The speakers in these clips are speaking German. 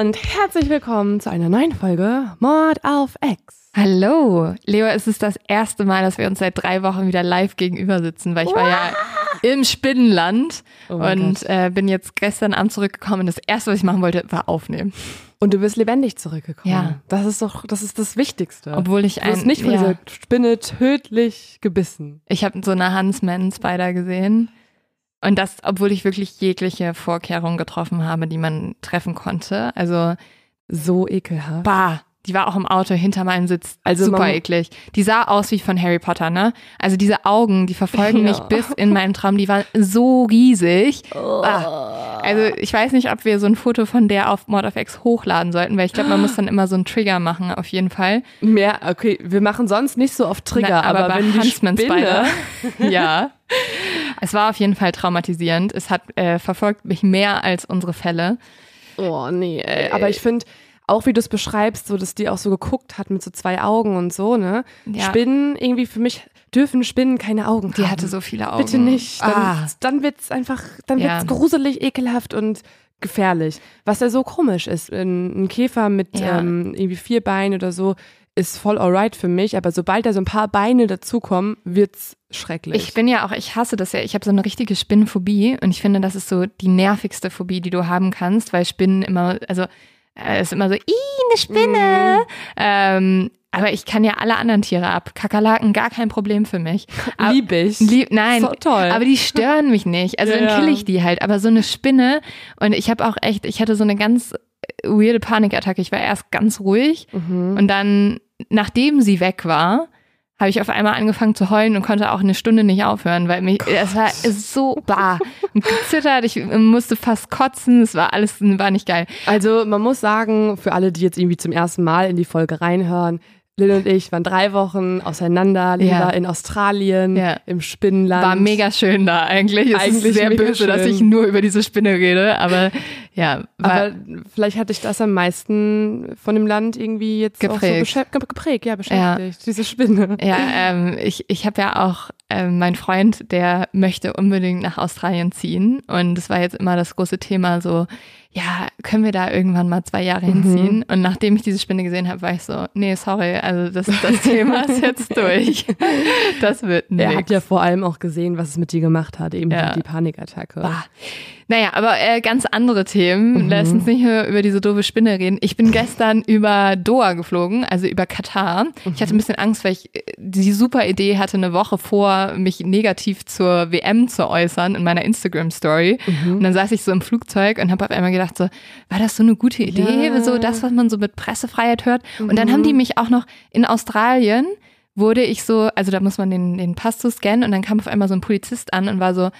Und herzlich willkommen zu einer neuen Folge Mord auf X. Hallo, Leo, es ist das erste Mal, dass wir uns seit drei Wochen wieder live gegenüber sitzen, weil ich war ja im Spinnenland Oh und äh, bin jetzt gestern Abend zurückgekommen und das erste, was ich machen wollte, war aufnehmen. Und du bist lebendig zurückgekommen. Ja. Das ist doch, das ist das Wichtigste. Obwohl ich du wirst ein, nicht von ja, dieser Spinne tödlich gebissen. ich habe so eine Huntsman Spider gesehen und das, obwohl ich wirklich jegliche Vorkehrungen getroffen habe, die man treffen konnte. Also So ekelhaft. Bah, die war auch im Auto hinter meinem Sitz. Also super man- eklig. Die sah aus wie von Harry Potter, ne? Also diese Augen, die verfolgen mich Ja. bis in meinen Traum. Die waren so riesig. Oh. Ah. Also ich weiß nicht, ob wir so ein Foto von der auf Mod of X hochladen sollten, weil ich glaube, man muss dann immer so einen Trigger machen, auf jeden Fall. Mehr, okay, wir machen sonst nicht so oft Trigger, Na, aber, aber, bei wenn die Huntsman Spinne, Spider. ja. Es war auf jeden Fall traumatisierend. Es hat äh, verfolgt mich mehr als unsere Fälle. Oh nee, ey. aber ich finde auch wie du es beschreibst, so dass die auch so geguckt hat mit so zwei Augen und so, ne? Ja. Spinnen irgendwie für mich dürfen Spinnen keine Augen Die haben. hatte so viele Augen. Bitte nicht. Dann, Ah. dann wird's einfach, dann Ja. wird's gruselig, ekelhaft und gefährlich. Was ja so komisch ist. Ein, ein Käfer mit Ja. ähm, irgendwie vier Beinen oder so ist voll alright für mich, aber sobald da so ein paar Beine dazukommen, wird's schrecklich. Ich bin ja auch, ich hasse das ja. Ich habe so eine richtige Spinnenphobie und ich finde, das ist so die nervigste Phobie, die du haben kannst, weil Spinnen immer, also äh, ist immer so, ih, eine Spinne. Ähm, aber ich kann ja alle anderen Tiere ab. Kakerlaken, gar kein Problem für mich. Aber- Lieb ich. Lieb, nein, So toll. aber die stören mich nicht. Also Ja, dann kill ich die halt. Aber so eine Spinne und ich habe auch echt, ich hatte so eine ganz weirde Panikattacke. Ich war erst ganz ruhig Mhm. und dann, nachdem sie weg war, habe ich auf einmal angefangen zu heulen und konnte auch eine Stunde nicht aufhören, weil mich, es war so bar und gezittert. Ich musste fast kotzen. Es war alles, war nicht geil. Also man muss sagen, für alle, die jetzt irgendwie zum ersten Mal in die Folge reinhören, Lil und ich waren drei Wochen auseinander. Lil Ja. war in Australien, Ja. im Spinnenland. War mega schön da eigentlich. Es Eigentlich ist sehr böse, dass schön. ich nur über diese Spinne rede, aber ja, Aber vielleicht hat dich das am meisten von dem Land irgendwie jetzt auch so Geprägt. beschäftigt, geprägt, ja, beschäftigt. Diese Spinne. Ja, ähm, ich, ich habe ja auch ähm, mein Freund, der möchte unbedingt nach Australien ziehen. Und es war jetzt immer das große Thema so, ja, können wir da irgendwann mal zwei Jahre Mhm. hinziehen? Und nachdem ich diese Spinne gesehen habe, war ich so, nee, sorry, also das, das Thema ist jetzt durch. Das wird Er nix. hat ja vor allem auch gesehen, was es mit dir gemacht hat, eben Ja. die Panikattacke. Bah. Naja, aber äh, ganz andere Themen. Mhm. Lass uns nicht nur über diese doofe Spinne reden. Ich bin gestern über Doha geflogen, also über Katar. Ich hatte ein bisschen Angst, weil ich äh, die super Idee hatte, eine Woche vor, mich negativ zur WM zu äußern in meiner Instagram-Story. Mhm. Und dann saß ich so im Flugzeug und habe auf einmal gedacht, so, war das so eine gute Idee? Ja. So das, was man so mit Pressefreiheit hört. Und dann haben die mich auch noch in Australien wurde ich so, also da muss man den, den Pass so scannen und dann kam auf einmal so ein Polizist an und war so,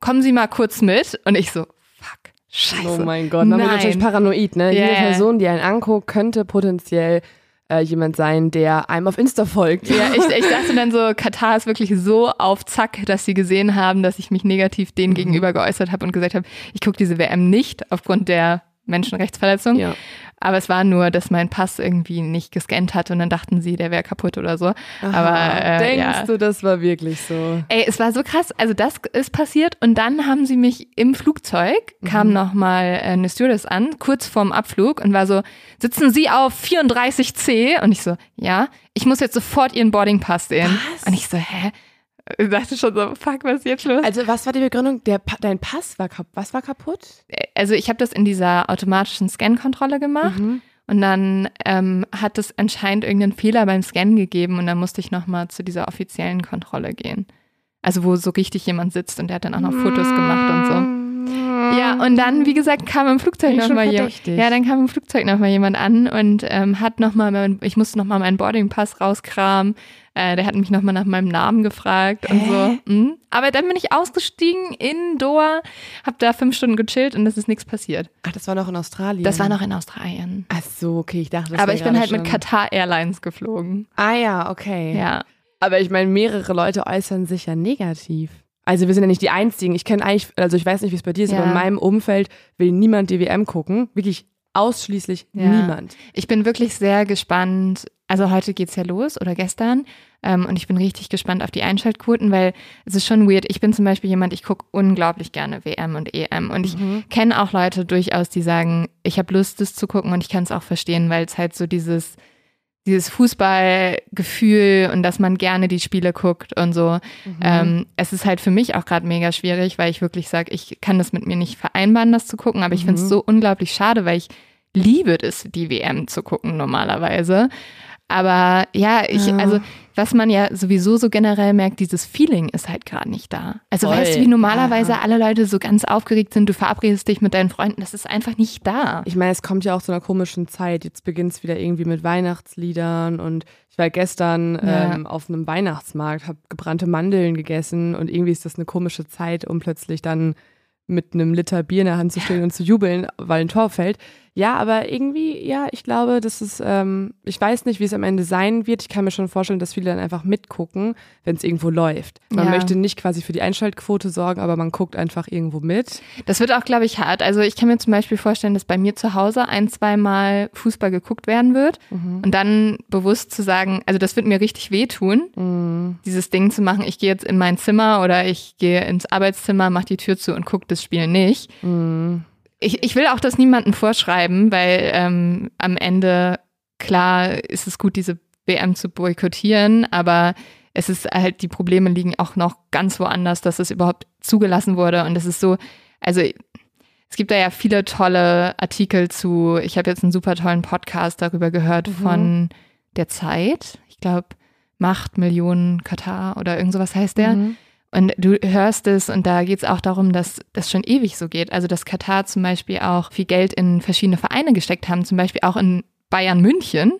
kommen Sie mal kurz mit. Und ich so, fuck, scheiße. Oh mein Gott, man wird Nein. natürlich paranoid, ne? Ja, Jede. Person, die einen anguckt, könnte potenziell äh, jemand sein, der einem auf Insta folgt. Ja, ich, ich dachte dann so, Katar ist wirklich so auf Zack, dass sie gesehen haben, dass ich mich negativ Mhm. denen gegenüber geäußert habe und gesagt habe, ich gucke diese WM nicht aufgrund der Menschenrechtsverletzung. Ja. Aber es war nur, dass mein Pass irgendwie nicht gescannt hat und dann dachten sie, der wäre kaputt oder so. Aha. Aber äh, Denkst ja. du, das war wirklich so? Ey, es war so krass. Also das ist passiert und dann haben sie mich im Flugzeug, Mhm. kam noch mal äh, eine Stewardess an, kurz vorm Abflug und war so, sitzen Sie auf 34C? Und ich so, ja, ich muss jetzt sofort Ihren Boardingpass sehen. Was? Und ich so, hä? Ich dachte schon so, fuck, was ist jetzt los? Also, was war die Begründung? Der dein Pass war kaputt. Was war kaputt? Also ich habe das in dieser automatischen Scan-Kontrolle gemacht Mhm. und dann ähm, hat es anscheinend irgendeinen Fehler beim Scannen gegeben und dann musste ich noch mal zu dieser offiziellen Kontrolle gehen. Also wo so richtig jemand sitzt und der hat dann auch noch Fotos gemacht und so. Ja, und dann, wie gesagt, kam im Flugzeug nochmal jemand. Ja, dann kam im Flugzeug nochmal jemand an und ähm, hat nochmal, mein, ich musste nochmal meinen Boardingpass rauskramen. Äh, der hat mich nochmal nach meinem Namen gefragt und so. Mhm. Aber dann bin ich ausgestiegen in Doha, hab da fünf Stunden gechillt und es ist nichts passiert. Ach, das war noch in Australien. Das war noch in Australien. Ach so, okay, ich dachte, das Aber ich bin halt mit schon- Qatar Airlines geflogen. Ah ja, okay. Ja. Aber ich meine, mehrere Leute äußern sich ja negativ. Also wir sind ja nicht die Einzigen. Ich kenne eigentlich, also ich weiß nicht, wie es bei dir ist, Ja. aber in meinem Umfeld will niemand die WM gucken. Wirklich ausschließlich Ja. niemand. Ich bin wirklich sehr gespannt. Also heute geht's ja los oder gestern. Ähm, und ich bin richtig gespannt auf die Einschaltquoten, weil es ist schon weird. Ich bin zum Beispiel jemand, ich gucke unglaublich gerne WM und EM. Und ich kenne auch Leute durchaus, die sagen, ich habe Lust, das zu gucken und ich kann es auch verstehen, weil es halt so dieses, dieses Fußballgefühl und dass man gerne die Spiele guckt und so. Ähm, es ist halt für mich auch gerade mega schwierig, weil ich wirklich sage, ich kann das mit mir nicht vereinbaren, das zu gucken, aber ich finde es so unglaublich schade, weil ich liebe es, die WM zu gucken normalerweise. Aber ja, ich, Ja. also, was man ja sowieso so generell merkt, dieses Feeling ist halt gerade nicht da. Also, Voll, weißt du, wie normalerweise ja. alle Leute so ganz aufgeregt sind, du verabredest dich mit deinen Freunden, das ist einfach nicht da. Ich meine, es kommt ja auch zu einer komischen Zeit. Jetzt beginnt es wieder irgendwie mit Weihnachtsliedern und ich war gestern Ja. ähm, auf einem Weihnachtsmarkt, habe gebrannte Mandeln gegessen und irgendwie ist das eine komische Zeit, um plötzlich dann mit einem Liter Bier in der Hand zu stehen und zu jubeln, weil ein Tor fällt. Ja, aber irgendwie, ja, ich glaube, das ist, ähm, ich weiß nicht, wie es am Ende sein wird. Ich kann mir schon vorstellen, dass viele dann einfach mitgucken, wenn es irgendwo läuft. Man Ja. möchte nicht quasi für die Einschaltquote sorgen, aber man guckt einfach irgendwo mit. Das wird auch, glaube ich, hart. Also ich kann mir zum Beispiel vorstellen, dass bei mir zu Hause ein, zweimal Fußball geguckt werden wird und dann bewusst zu sagen, also das wird mir richtig wehtun, dieses Ding zu machen, ich gehe jetzt in mein Zimmer oder ich gehe ins Arbeitszimmer, mache die Tür zu und gucke das Spiel nicht. Ich, ich will auch das niemandem vorschreiben, weil ähm, am Ende, klar, ist es gut, diese WM zu boykottieren, aber es ist halt, die Probleme liegen auch noch ganz woanders, dass es überhaupt zugelassen wurde. Und es ist so, also es gibt da ja viele tolle Artikel zu, ich habe jetzt einen super tollen Podcast darüber gehört von der Zeit. Ich glaube, Macht Millionen Katar oder irgend sowas heißt der. Und du hörst es und da geht es auch darum, dass das schon ewig so geht. Also dass Katar zum Beispiel auch viel Geld in verschiedene Vereine gesteckt haben, zum Beispiel auch in Bayern München.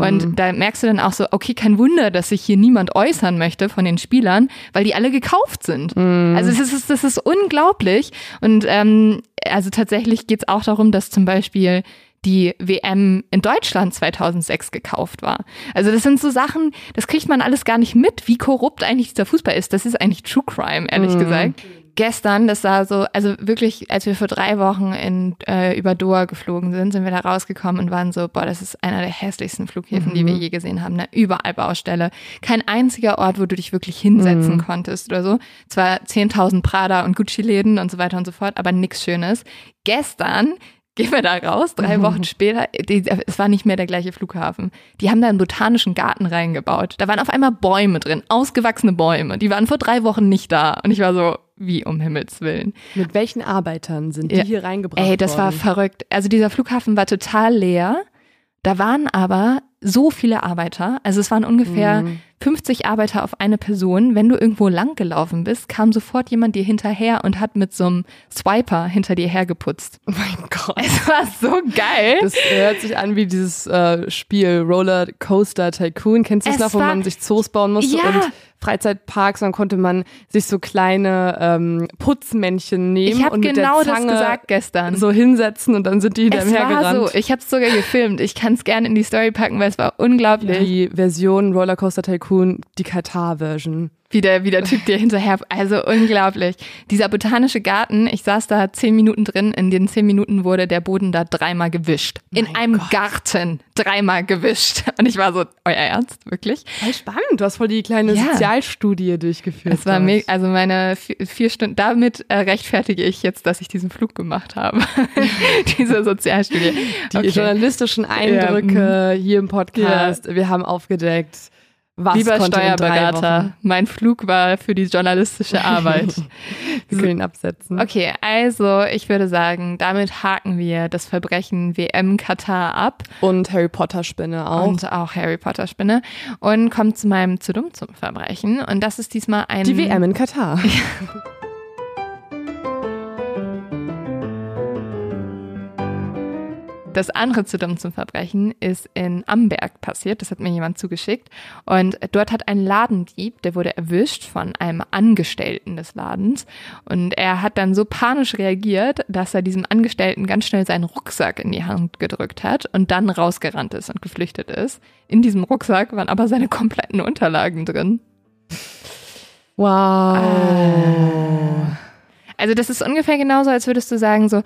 Und da merkst du dann auch so, okay, kein Wunder, dass sich hier niemand äußern möchte von den Spielern, weil die alle gekauft sind. Also es ist, das ist unglaublich. Und ähm, also tatsächlich geht es auch darum, dass zum Beispiel die WM in Deutschland 2006 gekauft war. Also das sind so Sachen, das kriegt man alles gar nicht mit, wie korrupt eigentlich dieser Fußball ist. Das ist eigentlich True Crime, ehrlich gesagt. Gestern, das war so, also wirklich, als wir vor drei Wochen in, äh, über Doha geflogen sind, sind wir da rausgekommen und waren so, boah, das ist einer der hässlichsten Flughäfen, die wir je gesehen haben. Ne? Überall Baustelle. Kein einziger Ort, wo du dich wirklich hinsetzen konntest oder so. Zwar 10.000 Prada und Gucci-Läden und so weiter und so fort, aber nichts Schönes. Gestern gehen wir da raus, drei Wochen später, die, es war nicht mehr der gleiche Flughafen. Die haben da einen botanischen Garten reingebaut. Da waren auf einmal Bäume drin, ausgewachsene Bäume. Die waren vor drei Wochen nicht da. Und ich war so, wie um Himmels Willen. Mit welchen Arbeitern sind die Ja. hier reingebracht Ey, das war worden? verrückt. Also dieser Flughafen war total leer. Da waren aber so viele Arbeiter. Also es waren ungefähr Mhm. 50 Arbeiter auf eine Person. Wenn du irgendwo lang gelaufen bist, kam sofort jemand dir hinterher und hat mit so einem Swiper hinter dir hergeputzt. Oh mein Gott. Es war so geil. Das hört sich an wie dieses äh, Spiel Roller Coaster Tycoon. Kennst du das Es noch, wo man sich Zoos bauen musste Ja. und Freizeitparks, dann konnte man sich so kleine ähm, Putzmännchen nehmen ich und mit genau der das Zange gesagt gestern. so hinsetzen und dann sind die hinter es ihm war hergerannt. so. Ich habe es sogar gefilmt. Ich kann es gerne in die Story packen, weil es war unglaublich. Die Version Rollercoaster Tycoon, die Katar-Version. Wie der, wie der Typ dir hinterher, also unglaublich. Dieser botanische Garten, ich saß da zehn Minuten drin, in den zehn Minuten wurde der Boden da dreimal gewischt. In Mein einem Gott. Garten dreimal gewischt. Und ich war so, euer Ernst, wirklich? Voll spannend. Du hast voll die kleine Ja. Sozialstudie durchgeführt. Es war mega, also meine vier, vier Stunden, damit äh, rechtfertige ich jetzt, dass ich diesen Flug gemacht habe. Diese Sozialstudie. Die Okay. journalistischen Eindrücke hier im Podcast. Wir haben aufgedeckt, was Lieber Steuerberater, mein Flug war für die journalistische Arbeit. Wir können ihn absetzen. Okay, also ich würde sagen, damit haken wir das Verbrechen WM Katar ab Und Harry Potter Spinne auch. und auch Harry Potter Spinne und kommt zu meinem zu dumm zum Verbrechen und das ist diesmal ein die WM in Katar. Das andere zu dumm zum Verbrechen ist in Amberg passiert. Das hat mir jemand zugeschickt. Und dort hat ein Ladendieb, der wurde erwischt von einem Angestellten des Ladens. Und er hat dann so panisch reagiert, dass er diesem Angestellten ganz schnell seinen Rucksack in die Hand gedrückt hat und dann rausgerannt ist und geflüchtet ist. In diesem Rucksack waren aber seine kompletten Unterlagen drin. Wow. Also das ist ungefähr genauso, als würdest du sagen, so,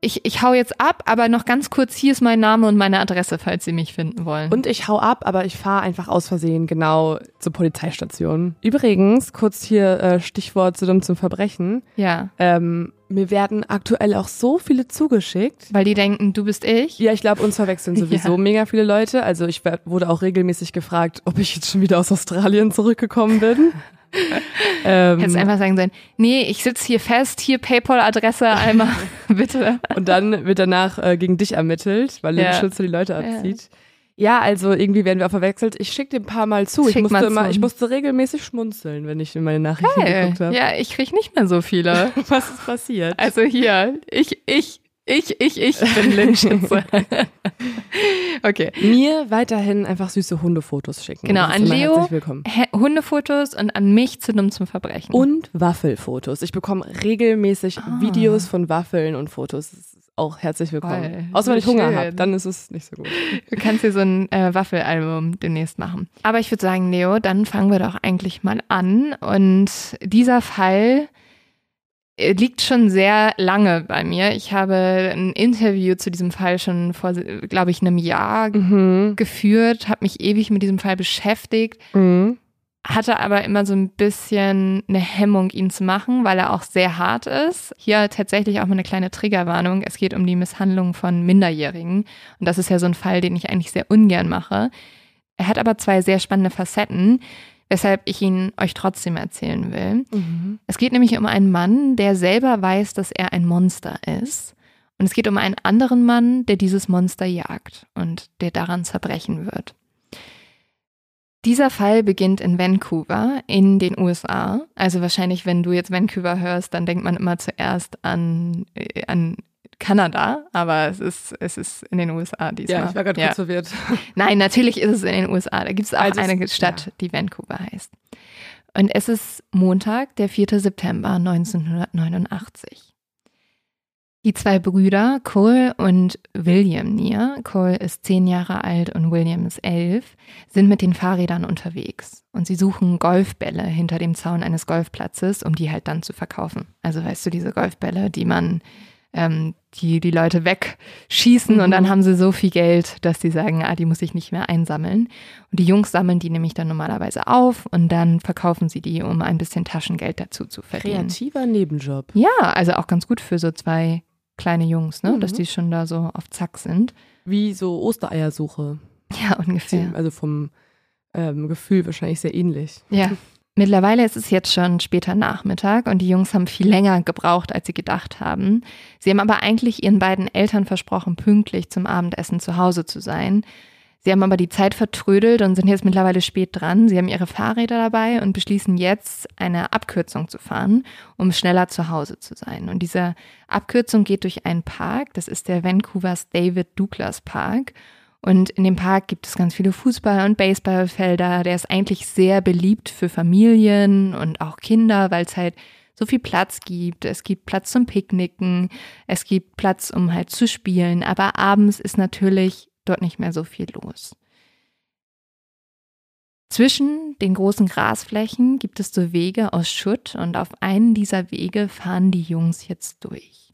ich, ich hau jetzt ab, aber noch ganz kurz, hier ist mein Name und meine Adresse, falls Sie mich finden wollen. Und ich hau ab, aber ich fahre einfach aus Versehen genau zur Polizeistation. Übrigens, kurz hier äh, Stichwort zu dumm zum Verbrechen. ja, Ähm, mir werden aktuell auch so viele zugeschickt. weil die denken, du bist ich. Ja, ich glaube, uns verwechseln sowieso Ja. mega viele Leute. Also ich wurde auch regelmäßig gefragt, ob ich jetzt schon wieder aus Australien zurückgekommen bin. ähm, Hättest einfach sagen sollen, nee, ich sitze hier fest, hier PayPal-Adresse einmal, bitte. und dann wird danach äh, gegen dich ermittelt, weil Ja. du Schütze die Leute abzieht. Ja. also irgendwie werden wir auch verwechselt. Ich schicke dir ein paar Mal zu. Ich musste, immer, ich musste regelmäßig schmunzeln, wenn ich in meine Nachrichten geguckt habe. ja, ich krieg nicht mehr so viele. Was ist passiert? Also hier, ich, ich, ich, ich, ich bin Lynchschütze. okay. Mir weiterhin einfach süße Hundefotos schicken. Genau, an Leo Herzlich willkommen. Hä- Hundefotos und an mich zu dumm zum Verbrechen. Und Waffelfotos. Ich bekomme regelmäßig Ah. Videos von Waffeln und Fotos. Das ist auch herzlich willkommen. Toll. Außer wenn ich Hunger habe, dann ist es nicht so gut. Du kannst dir so ein äh, Waffelalbum demnächst machen. Aber ich würde sagen, Leo, dann fangen wir doch eigentlich mal an. Und dieser Fall liegt schon sehr lange bei mir. Ich habe ein Interview zu diesem Fall schon vor, glaube ich, einem Jahr Mhm. geführt, habe mich ewig mit diesem Fall beschäftigt, Mhm. hatte aber immer so ein bisschen eine Hemmung, ihn zu machen, weil er auch sehr hart ist. Hier tatsächlich auch mal eine kleine Triggerwarnung. Es geht um die Misshandlung von Minderjährigen. Und das ist ja so ein Fall, den ich eigentlich sehr ungern mache. Er hat aber zwei sehr spannende Facetten, weshalb ich ihn euch trotzdem erzählen will. Mhm. Es geht nämlich um einen Mann, der selber weiß, dass er ein Monster ist. Und es geht um einen anderen Mann, der dieses Monster jagt und der daran zerbrechen wird. Dieser Fall beginnt in Vancouver in den USA. Also wahrscheinlich, wenn du jetzt Vancouver hörst, dann denkt man immer zuerst an, äh, an Kanada, aber es ist, es ist in den USA diesmal. Ja, ich war gerade Ja. kurz verwirrt. Nein, natürlich ist es in den USA. Da gibt es auch Also es- eine Stadt, die Vancouver heißt. Und es ist Montag, der 4. September 1989. Die zwei Brüder, Cole und William Neer, Cole ist zehn Jahre alt und William ist elf, sind mit den Fahrrädern unterwegs. Und sie suchen Golfbälle hinter dem Zaun eines Golfplatzes, um die halt dann zu verkaufen. Also weißt du, diese Golfbälle, die man, ähm, die die Leute wegschießen und Mhm. dann haben sie so viel Geld, dass sie sagen, ah, die muss ich nicht mehr einsammeln. Und die Jungs sammeln die nämlich dann normalerweise auf und dann verkaufen sie die, um ein bisschen Taschengeld dazu zu verdienen. Kreativer Nebenjob. Ja, also auch ganz gut für so zwei kleine Jungs, ne? Mhm. dass die schon da so auf Zack sind. Wie so Ostereiersuche. Ja, ungefähr. Also vom ähm, Gefühl wahrscheinlich sehr ähnlich. Ja. Mittlerweile ist es jetzt schon später Nachmittag und die Jungs haben viel länger gebraucht, als sie gedacht haben. Sie haben aber eigentlich ihren beiden Eltern versprochen, pünktlich zum Abendessen zu Hause zu sein. Sie haben aber die Zeit vertrödelt und sind jetzt mittlerweile spät dran. Sie haben ihre Fahrräder dabei und beschließen jetzt, eine Abkürzung zu fahren, um schneller zu Hause zu sein. Und diese Abkürzung geht durch einen Park. Das ist der Vancouvers David Douglas Park. Und in dem Park gibt es ganz viele Fußball- und Baseballfelder. Der ist eigentlich sehr beliebt für Familien und auch Kinder, weil es halt so viel Platz gibt. Es gibt Platz zum Picknicken, es gibt Platz, um halt zu spielen. Aber abends ist natürlich dort nicht mehr so viel los. Zwischen den großen Grasflächen gibt es so Wege aus Schutt und auf einen dieser Wege fahren die Jungs jetzt durch.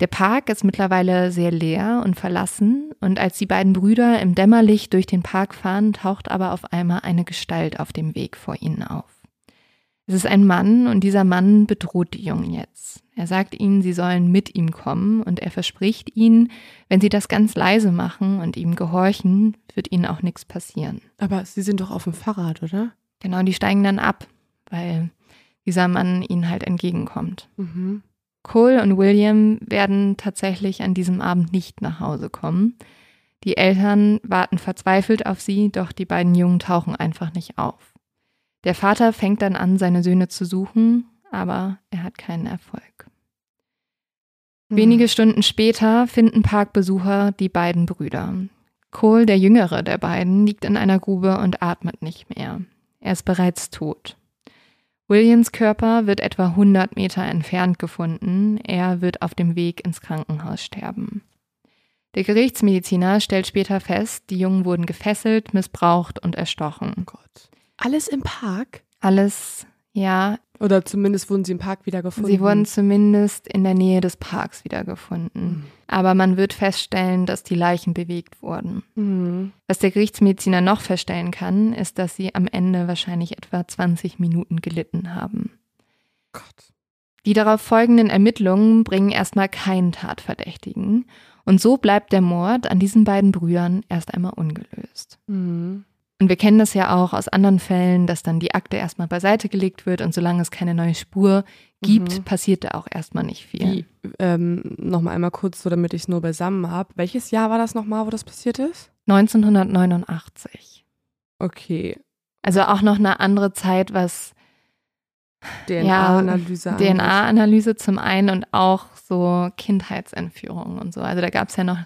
Der Park ist mittlerweile sehr leer und verlassen und als die beiden Brüder im Dämmerlicht durch den Park fahren, taucht aber auf einmal eine Gestalt auf dem Weg vor ihnen auf. Es ist ein Mann und dieser Mann bedroht die Jungen jetzt. Er sagt ihnen, sie sollen mit ihm kommen und er verspricht ihnen, wenn sie das ganz leise machen und ihm gehorchen, wird ihnen auch nichts passieren. Aber sie sind doch auf dem Fahrrad, oder? Genau, die steigen dann ab, weil dieser Mann ihnen halt entgegenkommt. Mhm. Cole und William werden tatsächlich an diesem Abend nicht nach Hause kommen. Die Eltern warten verzweifelt auf sie, doch die beiden Jungen tauchen einfach nicht auf. Der Vater fängt dann an, seine Söhne zu suchen, aber er hat keinen Erfolg. Hm. Wenige Stunden später finden Parkbesucher die beiden Brüder. Cole, der jüngere der beiden, liegt in einer Grube und atmet nicht mehr. Er ist bereits tot. Williams Körper wird etwa 100 Meter entfernt gefunden. Er wird auf dem Weg ins Krankenhaus sterben. Der Gerichtsmediziner stellt später fest, die Jungen wurden gefesselt, missbraucht und erstochen. Oh Gott. Alles im Park? Alles, ja. Oder zumindest wurden sie im Park wiedergefunden? Sie wurden zumindest in der Nähe des Parks wiedergefunden. Mhm. Aber man wird feststellen, dass die Leichen bewegt wurden. Mhm. Was der Gerichtsmediziner noch feststellen kann, ist, dass sie am Ende wahrscheinlich etwa 20 Minuten gelitten haben. Gott. Die darauf folgenden Ermittlungen bringen erstmal keinen Tatverdächtigen. Und so bleibt der Mord an diesen beiden Brüdern erst einmal ungelöst. Mhm. Und wir kennen das ja auch aus anderen Fällen, dass dann die Akte erstmal beiseite gelegt wird und solange es keine neue Spur gibt, mhm. passiert da auch erstmal nicht viel. Ähm, nochmal einmal kurz, so damit ich es nur beisammen habe. Welches Jahr war das nochmal, wo das passiert ist? 1989. Okay. Also auch noch eine andere Zeit, was DNA-Analyse. Ja, DNA-Analyse zum einen und auch so Kindheitsentführungen und so. Also da gab es ja noch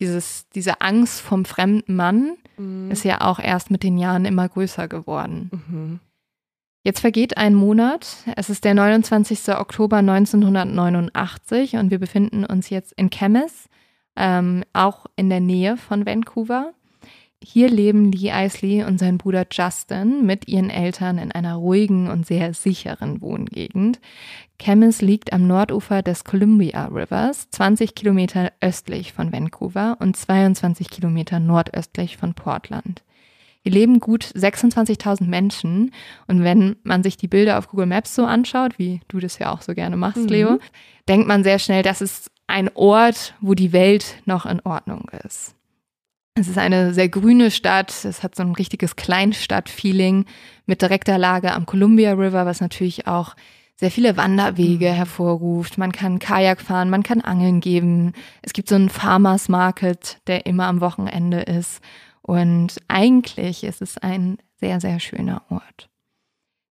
dieses, diese Angst vom fremden Mann mhm. ist ja auch erst mit den Jahren immer größer geworden. Mhm. Jetzt vergeht ein Monat. Es ist der 29. Oktober 1989 und wir befinden uns jetzt in Chemis, ähm, auch in der Nähe von Vancouver. Hier leben Lee Isley und sein Bruder Justin mit ihren Eltern in einer ruhigen und sehr sicheren Wohngegend. Camas liegt am Nordufer des Columbia Rivers, 20 Kilometer östlich von Vancouver und 22 Kilometer nordöstlich von Portland. Hier leben gut 26.000 Menschen und wenn man sich die Bilder auf Google Maps so anschaut, wie du das ja auch so gerne machst, mhm. Leo, denkt man sehr schnell, das ist ein Ort, wo die Welt noch in Ordnung ist. Es ist eine sehr grüne Stadt. Es hat so ein richtiges Kleinstadt-Feeling mit direkter Lage am Columbia River, was natürlich auch sehr viele Wanderwege mhm. hervorruft. Man kann Kajak fahren, man kann Angeln geben. Es gibt so einen Farmers Market, der immer am Wochenende ist. Und eigentlich ist es ein sehr, sehr schöner Ort.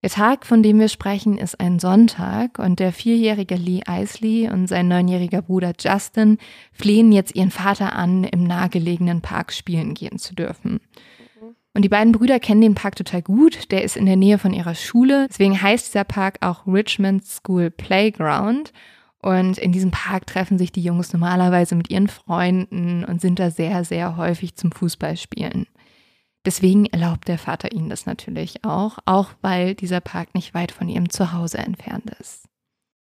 Der Tag, von dem wir sprechen, ist ein Sonntag und der vierjährige Lee Isley und sein neunjähriger Bruder Justin flehen jetzt ihren Vater an, im nahegelegenen Park spielen gehen zu dürfen. Und die beiden Brüder kennen den Park total gut. Der ist in der Nähe von ihrer Schule. Deswegen heißt dieser Park auch Richmond School Playground. Und in diesem Park treffen sich die Jungs normalerweise mit ihren Freunden und sind da sehr, sehr häufig zum Fußballspielen. Deswegen erlaubt der Vater ihnen das natürlich auch, auch weil dieser Park nicht weit von ihrem Zuhause entfernt ist.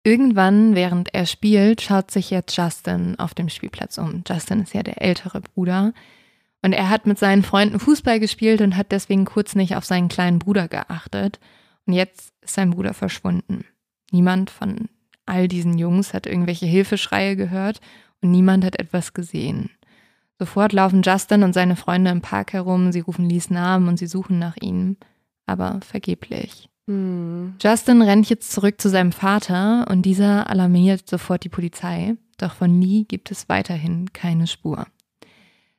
Irgendwann, während er spielt, schaut sich jetzt Justin auf dem Spielplatz um. Justin ist ja der ältere Bruder. Und er hat mit seinen Freunden Fußball gespielt und hat deswegen kurz nicht auf seinen kleinen Bruder geachtet. Und jetzt ist sein Bruder verschwunden. Niemand von all diesen Jungs hat irgendwelche Hilfeschreie gehört und niemand hat etwas gesehen. Sofort laufen Justin und seine Freunde im Park herum, sie rufen Lees Namen und sie suchen nach ihm, aber vergeblich. Hm. Justin rennt jetzt zurück zu seinem Vater und dieser alarmiert sofort die Polizei, doch von Lee gibt es weiterhin keine Spur.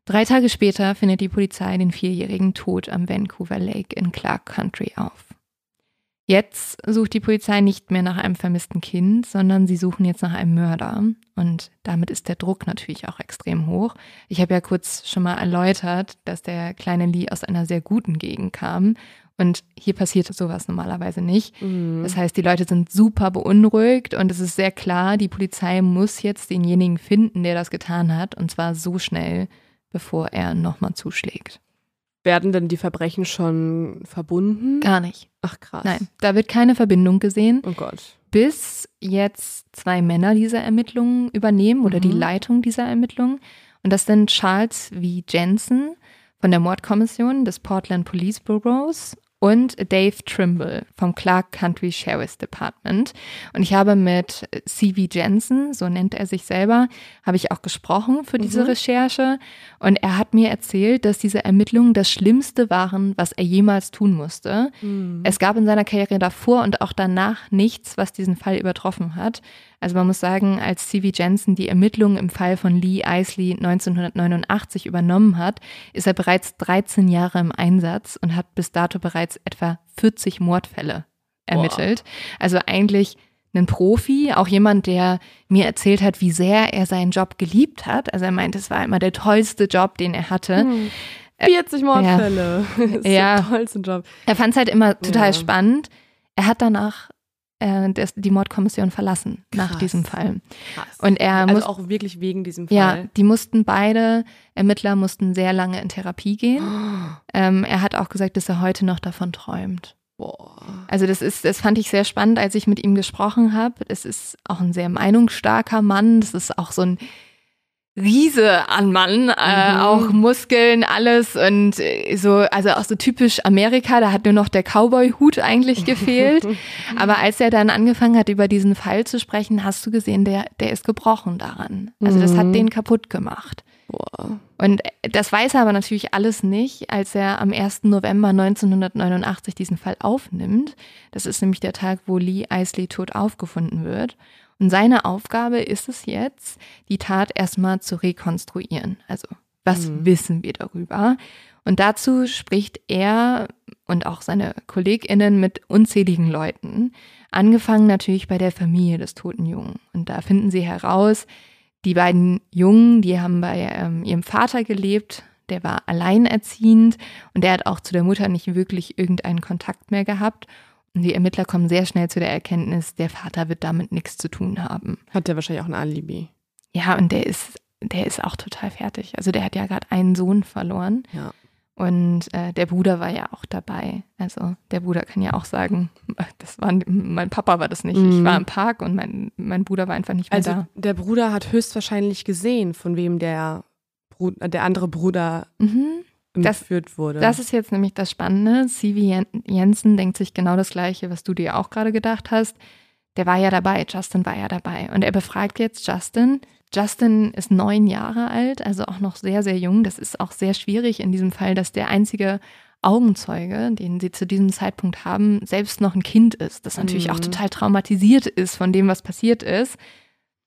Drei Tage später findet die Polizei den Vierjährigen tot am Vancouver Lake in Clark Country auf. Jetzt sucht die Polizei nicht mehr nach einem vermissten Kind, sondern sie suchen jetzt nach einem Mörder. Und damit ist der Druck natürlich auch extrem hoch. Ich habe ja kurz schon mal erläutert, dass der kleine Lee aus einer sehr guten Gegend kam. Und hier passiert sowas normalerweise nicht. Mhm. Das heißt, die Leute sind super beunruhigt und es ist sehr klar, die Polizei muss jetzt denjenigen finden, der das getan hat. Und zwar so schnell, bevor er nochmal zuschlägt. Werden denn die Verbrechen schon verbunden? Gar nicht. Ach krass. Nein, da wird keine Verbindung gesehen, Oh Gott. bis jetzt zwei Männer diese Ermittlungen übernehmen oder die Mhm. Leitung dieser Ermittlungen. Und das sind Charles V. Jensen von der Mordkommission des Portland Police Bureaus und Dave Trimble vom Clark County Sheriff's Department. Und ich habe mit C.V. Jensen, so nennt er sich selber, habe ich auch gesprochen für diese Mhm. Recherche. Und er hat mir erzählt, dass diese Ermittlungen das Schlimmste waren, was er jemals tun musste. Mhm. Es gab in seiner Karriere davor und auch danach nichts, was diesen Fall übertroffen hat. Also man muss sagen, als C.V. Jensen die Ermittlungen im Fall von Lee Isley 1989 übernommen hat, ist er bereits 13 Jahre im Einsatz und hat bis dato bereits etwa 40 Mordfälle ermittelt. Also eigentlich ein Profi, auch jemand, der mir erzählt hat, wie sehr er seinen Job geliebt hat. Also er meint, es war immer der tollste Job, den er hatte. Hm. 40 Mordfälle. Das ist Ja. der tollste Job. Er fand es halt immer total Ja. spannend. Er hat danach äh, die Mordkommission verlassen, nach Krass. diesem Fall. Krass. Und er also muss, auch wirklich wegen diesem Fall. ja, die mussten beide, Ermittler mussten sehr lange in Therapie gehen. Ähm, er hat auch gesagt, dass er heute noch davon träumt. Boah. Also das ist, das fand ich sehr spannend, als ich mit ihm gesprochen habe. Es ist auch ein sehr meinungsstarker Mann. Das ist auch so ein Riese an Mann, äh, Mhm. auch Muskeln, alles und äh, so, also auch so typisch Amerika. Da hat nur noch der Cowboy-Hut eigentlich gefehlt. Aber als er dann angefangen hat, über diesen Fall zu sprechen, hast du gesehen, der, der ist gebrochen daran. Also das Mhm. hat den kaputt gemacht. Boah. Und das weiß er aber natürlich alles nicht, als er am 1. November 1989 diesen Fall aufnimmt. Das ist nämlich der Tag, wo Lee Isley tot aufgefunden wird. Und seine Aufgabe ist es jetzt, die Tat erstmal zu rekonstruieren. Also, was Mhm. wissen wir darüber? Und dazu spricht er und auch seine KollegInnen mit unzähligen Leuten. Angefangen natürlich bei der Familie des toten Jungen. Und da finden sie heraus, die beiden Jungen, die haben bei ähm, ihrem Vater gelebt, der war alleinerziehend und der hat auch zu der Mutter nicht wirklich irgendeinen Kontakt mehr gehabt. Die Ermittler kommen sehr schnell zu der Erkenntnis, der Vater wird damit nichts zu tun haben. Hat der wahrscheinlich auch ein Alibi. Ja, und der ist, der ist auch total fertig. Also der hat ja gerade einen Sohn verloren. Ja. Und äh, der Bruder war ja auch dabei. Also der Bruder kann ja auch sagen, das war mein Papa war das nicht. Ich Mhm. war im Park und mein, mein Bruder war einfach nicht mehr Also da. der Bruder hat höchstwahrscheinlich gesehen, von wem der, Bru der andere Bruder Mhm. Das- entführt wurde. Das ist jetzt nämlich das Spannende. Sivi Jen Jensen denkt sich genau das Gleiche, was du dir auch gerade gedacht hast. Der war ja dabei, Justin war ja dabei. Und er befragt jetzt Justin. Justin ist neun Jahre alt, also auch noch sehr, sehr jung. Das ist auch sehr schwierig in diesem Fall, dass der einzige Augenzeuge, den sie zu diesem Zeitpunkt haben, selbst noch ein Kind ist, das natürlich auch Mhm. total traumatisiert ist von dem, was passiert ist.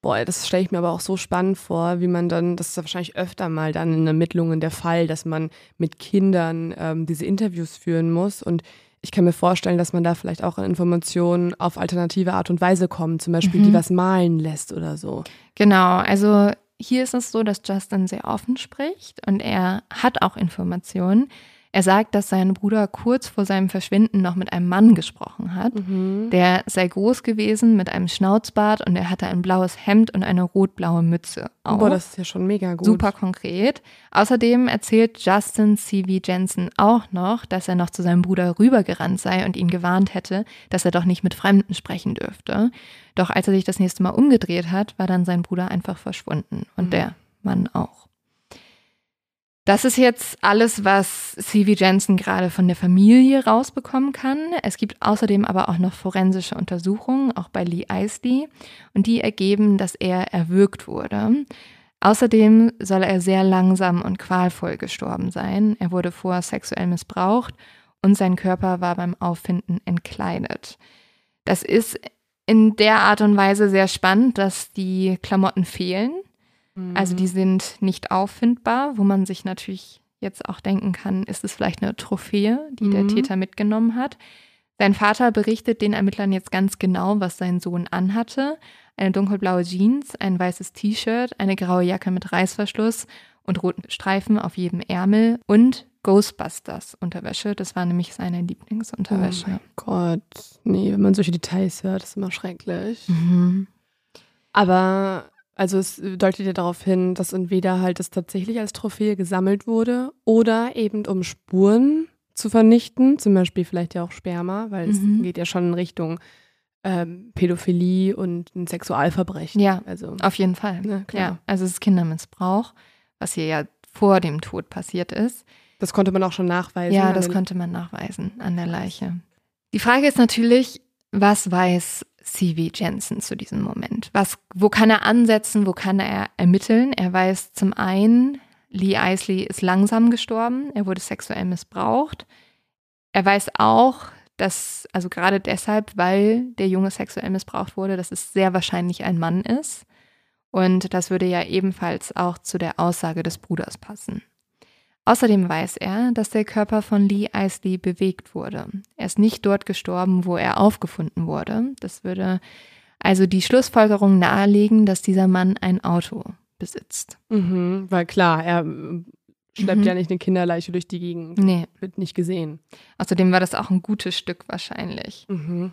Boah, das stelle ich mir aber auch so spannend vor, wie man dann, das ist ja wahrscheinlich öfter mal dann in Ermittlungen der Fall, dass man mit Kindern ähm, diese Interviews führen muss. Und ich kann mir vorstellen, dass man da vielleicht auch an Informationen auf alternative Art und Weise kommt, zum Beispiel Mhm. die was malen lässt oder so. Genau, also hier ist es so, dass Justin sehr offen spricht und er hat auch Informationen. Er sagt, dass sein Bruder kurz vor seinem Verschwinden noch mit einem Mann gesprochen hat. Mhm. Der sei groß gewesen mit einem Schnauzbart und er hatte ein blaues Hemd und eine rot-blaue Mütze. Auf. Boah, das ist ja schon mega gut. Super konkret. Außerdem erzählt Justin C.V. Jensen auch noch, dass er noch zu seinem Bruder rübergerannt sei und ihn gewarnt hätte, dass er doch nicht mit Fremden sprechen dürfte. Doch als er sich das nächste Mal umgedreht hat, war dann sein Bruder einfach verschwunden und Mhm. der Mann auch. Das ist jetzt alles, was C.V. Jensen gerade von der Familie rausbekommen kann. Es gibt außerdem aber auch noch forensische Untersuchungen, auch bei Lee Isley, und die ergeben, dass er erwürgt wurde. Außerdem soll er sehr langsam und qualvoll gestorben sein. Er wurde vorher sexuell missbraucht und sein Körper war beim Auffinden entkleidet. Das ist in der Art und Weise sehr spannend, dass die Klamotten fehlen. Mhm. Also die sind nicht auffindbar, wo man sich natürlich jetzt auch denken kann, ist es vielleicht eine Trophäe, die der Mhm. Täter mitgenommen hat. Sein Vater berichtet den Ermittlern jetzt ganz genau, was sein Sohn anhatte. Eine dunkelblaue Jeans, ein weißes T-Shirt, eine graue Jacke mit Reißverschluss und roten Streifen auf jedem Ärmel und Ghostbusters Unterwäsche. Das war nämlich seine Oh Lieblingsunterwäsche. mein Gott. Nee, wenn man solche Details hört, ist immer schrecklich. Mhm. Aber Also es deutet ja darauf hin, dass entweder halt das tatsächlich als Trophäe gesammelt wurde oder eben um Spuren zu vernichten, zum Beispiel vielleicht ja auch Sperma, weil mhm. es geht ja schon in Richtung ähm, Pädophilie und ein Sexualverbrechen. Ja, also auf jeden Fall. Ne, ja, also es ist Kindermissbrauch, was hier ja vor dem Tod passiert ist. Das konnte man auch schon nachweisen. Ja, das konnte man nachweisen an der Leiche. Die Frage ist natürlich, was weiß C.V. Jensen zu diesem Moment? Was, wo kann er ansetzen? Wo kann er ermitteln? Er weiß zum einen, Lee Isley ist langsam gestorben. Er wurde sexuell missbraucht. Er weiß auch, dass, also gerade deshalb, weil der Junge sexuell missbraucht wurde, dass es sehr wahrscheinlich ein Mann ist. Und das würde ja ebenfalls auch zu der Aussage des Bruders passen. Außerdem weiß er, dass der Körper von Lee Isley bewegt wurde. Er ist nicht dort gestorben, wo er aufgefunden wurde. Das würde also die Schlussfolgerung nahelegen, dass dieser Mann ein Auto besitzt. Mhm, weil klar, er äh, schleppt mhm. ja nicht eine Kinderleiche durch die Gegend. Nee. Wird nicht gesehen. Außerdem war das auch ein gutes Stück wahrscheinlich. Mhm.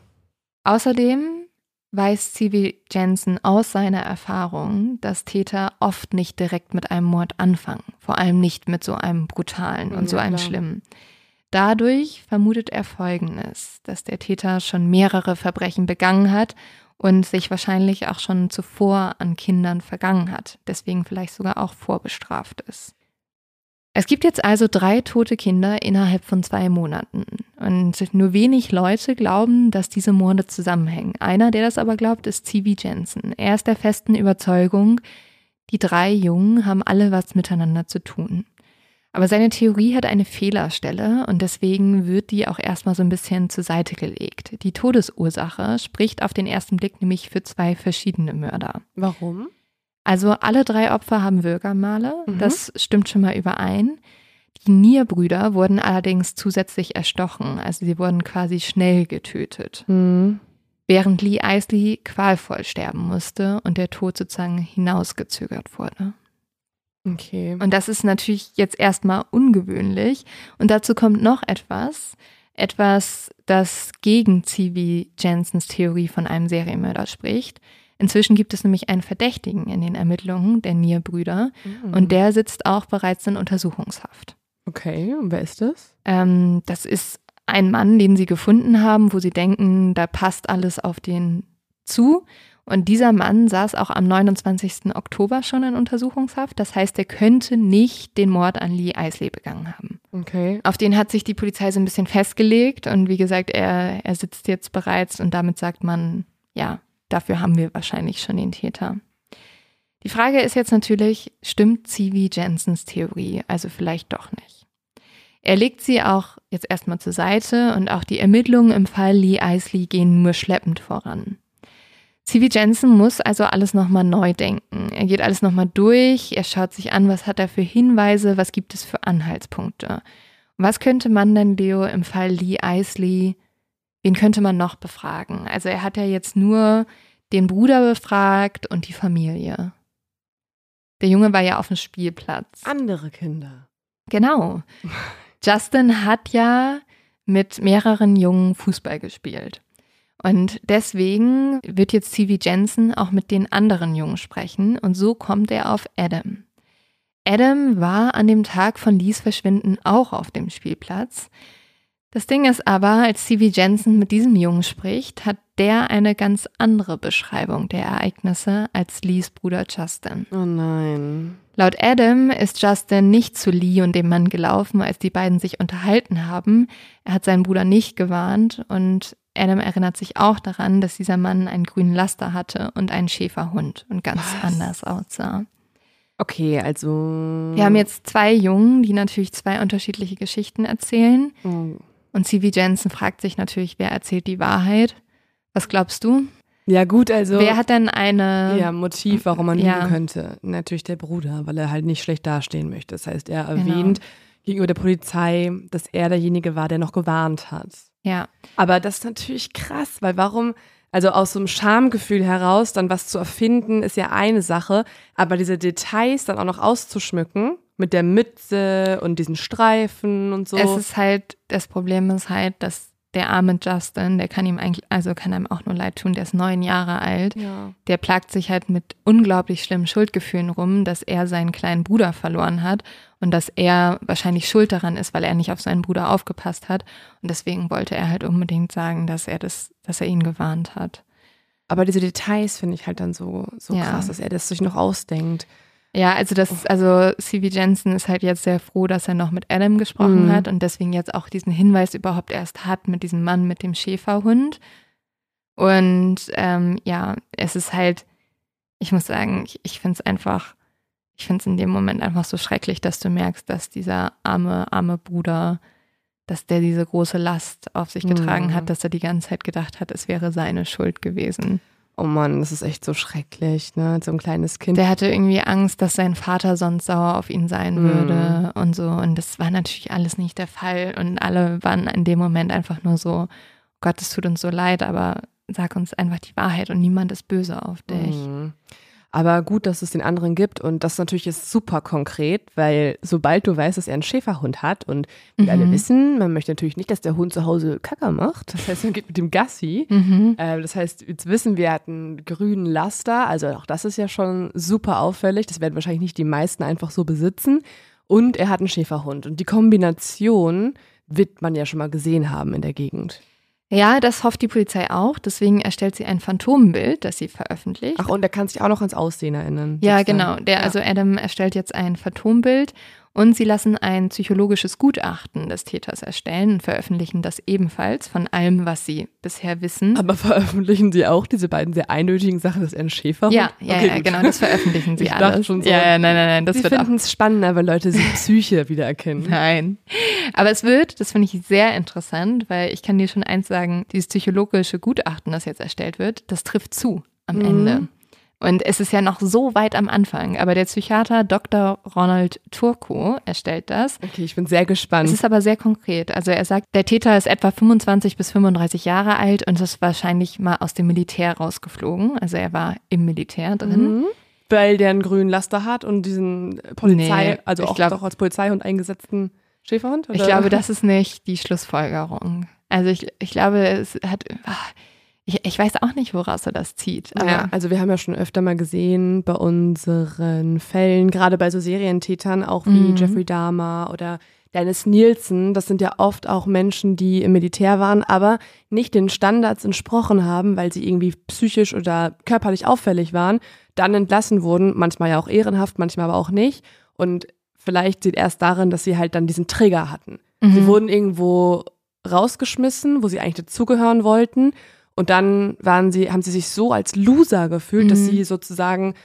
Außerdem weiß C.V. Jensen aus seiner Erfahrung, dass Täter oft nicht direkt mit einem Mord anfangen, vor allem nicht mit so einem brutalen und ja, so einem klar. schlimmen. Dadurch vermutet er Folgendes, dass der Täter schon mehrere Verbrechen begangen hat und sich wahrscheinlich auch schon zuvor an Kindern vergangen hat, deswegen vielleicht sogar auch vorbestraft ist. Es gibt jetzt also drei tote Kinder innerhalb von zwei Monaten. Und nur wenig Leute glauben, dass diese Morde zusammenhängen. Einer, der das aber glaubt, ist C.V. Jensen. Er ist der festen Überzeugung, die drei Jungen haben alle was miteinander zu tun. Aber seine Theorie hat eine Fehlerstelle und deswegen wird die auch erstmal so ein bisschen zur Seite gelegt. Die Todesursache spricht auf den ersten Blick nämlich für zwei verschiedene Mörder. Warum? Also alle drei Opfer haben Würgermale, mhm. das stimmt schon mal überein. Die Nierbrüder wurden allerdings zusätzlich erstochen, also sie wurden quasi schnell getötet. Mhm. Während Lee Isley qualvoll sterben musste und der Tod sozusagen hinausgezögert wurde. Okay. Und das ist natürlich jetzt erstmal ungewöhnlich. Und dazu kommt noch etwas. Etwas, das gegen C.V. Jensens Theorie von einem Serienmörder spricht. Inzwischen gibt es nämlich einen Verdächtigen in den Ermittlungen der Nier-Brüder mhm. und der sitzt auch bereits in Untersuchungshaft. Okay, und wer ist das? Ähm, das ist ein Mann, den sie gefunden haben, wo sie denken, da passt alles auf den zu. Und dieser Mann saß auch am 29. Oktober schon in Untersuchungshaft. Das heißt, er könnte nicht den Mord an Lee Isley begangen haben. Okay. Auf den hat sich die Polizei so ein bisschen festgelegt. Und wie gesagt, er, er sitzt jetzt bereits und damit sagt man, ja, Dafür haben wir wahrscheinlich schon den Täter. Die Frage ist jetzt natürlich, stimmt C.V. Jensens Theorie also vielleicht doch nicht? Er legt sie auch jetzt erstmal zur Seite und auch die Ermittlungen im Fall Lee Isley gehen nur schleppend voran. C.V. Jensen muss also alles nochmal neu denken. Er geht alles nochmal durch, er schaut sich an, was hat er für Hinweise, was gibt es für Anhaltspunkte. Was könnte man denn Leo im Fall Lee Isley Wen könnte man noch befragen? Also er hat ja jetzt nur den Bruder befragt und die Familie. Der Junge war ja auf dem Spielplatz. Andere Kinder. Genau. Justin hat ja mit mehreren Jungen Fußball gespielt. Und deswegen wird jetzt C.V. Jensen auch mit den anderen Jungen sprechen und so kommt er auf Adam. Adam war an dem Tag von Lees Verschwinden auch auf dem Spielplatz. Das Ding ist aber, als C.V. Jensen mit diesem Jungen spricht, hat der eine ganz andere Beschreibung der Ereignisse als Lees Bruder Justin. Oh nein. Laut Adam ist Justin nicht zu Lee und dem Mann gelaufen, als die beiden sich unterhalten haben. Er hat seinen Bruder nicht gewarnt und Adam erinnert sich auch daran, dass dieser Mann einen grünen Laster hatte und einen Schäferhund und ganz Was? anders aussah. Okay, also. Wir haben jetzt zwei Jungen, die natürlich zwei unterschiedliche Geschichten erzählen. Oh. Und C.V. Jensen fragt sich natürlich, wer erzählt die Wahrheit? Was glaubst du? Ja, gut, also. Wer hat denn eine. Ja, Motiv, warum man ja. lügen könnte? Natürlich der Bruder, weil er halt nicht schlecht dastehen möchte. Das heißt, er genau. erwähnt genau. gegenüber der Polizei, dass er derjenige war, der noch gewarnt hat. Ja. Aber das ist natürlich krass, weil warum. Also aus so einem Schamgefühl heraus dann was zu erfinden, ist ja eine Sache, aber diese Details dann auch noch auszuschmücken, mit der Mütze und diesen Streifen und so. Es ist halt, das Problem ist halt, dass der arme Justin, der kann ihm eigentlich, also kann einem auch nur leid tun, der ist neun Jahre alt. Ja. Der plagt sich halt mit unglaublich schlimmen Schuldgefühlen rum, dass er seinen kleinen Bruder verloren hat und dass er wahrscheinlich schuld daran ist, weil er nicht auf seinen Bruder aufgepasst hat. Und deswegen wollte er halt unbedingt sagen, dass er das, dass er ihn gewarnt hat. Aber diese Details finde ich halt dann so, so Ja. krass, dass er das sich noch ausdenkt. Ja, also das, also C.V. Jensen ist halt jetzt sehr froh, dass er noch mit Adam gesprochen Mhm. hat und deswegen jetzt auch diesen Hinweis überhaupt erst hat mit diesem Mann mit dem Schäferhund. Und ähm, ja, es ist halt, ich muss sagen, ich, ich finde es einfach, ich finde es in dem Moment einfach so schrecklich, dass du merkst, dass dieser arme, arme Bruder, dass der diese große Last auf sich getragen Mhm. hat, dass er die ganze Zeit gedacht hat, es wäre seine Schuld gewesen. Oh Mann, das ist echt so schrecklich, ne? So ein kleines Kind. Der hatte irgendwie Angst, dass sein Vater sonst sauer auf ihn sein Mhm. würde und so. Und das war natürlich alles nicht der Fall. Und alle waren in dem Moment einfach nur so, Gott, es tut uns so leid, aber sag uns einfach die Wahrheit und niemand ist böse auf dich. Mhm. Aber gut, dass es den anderen gibt und das natürlich ist super konkret, weil sobald du weißt, dass er einen Schäferhund hat und wir alle Mhm. wissen, man möchte natürlich nicht, dass der Hund zu Hause Kacker macht. Das heißt, man geht mit dem Gassi. Mhm. Äh, das heißt, jetzt wissen wir, er hat einen grünen Laster. Also auch das ist ja schon super auffällig. Das werden wahrscheinlich nicht die meisten einfach so besitzen. Und er hat einen Schäferhund. Und die Kombination wird man ja schon mal gesehen haben in der Gegend. Ja, das hofft die Polizei auch. Deswegen erstellt sie ein Phantombild, das sie veröffentlicht. Ach, und er kann sich auch noch ans Aussehen erinnern. Ja, genau. Der, Ja. Also Adam erstellt jetzt ein Phantombild und sie lassen ein psychologisches Gutachten des Täters erstellen und veröffentlichen das ebenfalls von allem, was sie bisher wissen. Aber veröffentlichen Sie auch diese beiden sehr eindeutigen Sachen, dass er ein Schäferhund? ja, ja, Okay, ja genau, das veröffentlichen sie Ich dachte alles. schon so. Ja, ja, nein, nein, nein, das Sie wird auch finden es spannender, wenn Leute die Psyche wiedererkennen. Nein. Aber es wird, das finde ich sehr interessant, weil ich kann dir schon eins sagen, dieses psychologische Gutachten, das jetzt erstellt wird, das trifft zu am Mhm. Ende. Und es ist ja noch so weit am Anfang, aber der Psychiater Dr. Ronald Turco erstellt das. Okay, ich bin sehr Es gespannt. ist aber sehr konkret. Also er sagt, der Täter ist etwa 25 bis 35 Jahre alt und ist wahrscheinlich mal aus dem Militär rausgeflogen. Also er war im Militär drin. Mhm. Weil der einen grünen Laster hat und diesen Polizei, Nee, also ich auch glaub- doch als Polizeihund eingesetzten Schäferhund? Ich oder? glaube, das ist nicht die Schlussfolgerung. Also ich, ich glaube, es hat. ah, Ich, ich weiß auch nicht, woraus er das zieht. Ja, also wir haben ja schon öfter mal gesehen bei unseren Fällen, gerade bei so Serientätern, auch wie Mhm. Jeffrey Dahmer oder Dennis Nielsen, das sind ja oft auch Menschen, die im Militär waren, aber nicht den Standards entsprochen haben, weil sie irgendwie psychisch oder körperlich auffällig waren, dann entlassen wurden, manchmal ja auch ehrenhaft, manchmal aber auch nicht. Und vielleicht sieht erst darin, dass sie halt dann diesen Trigger hatten. Sie Mhm. wurden irgendwo rausgeschmissen, wo sie eigentlich dazugehören wollten. Und dann waren sie, haben sie sich so als Loser gefühlt, dass Mhm. sie sozusagen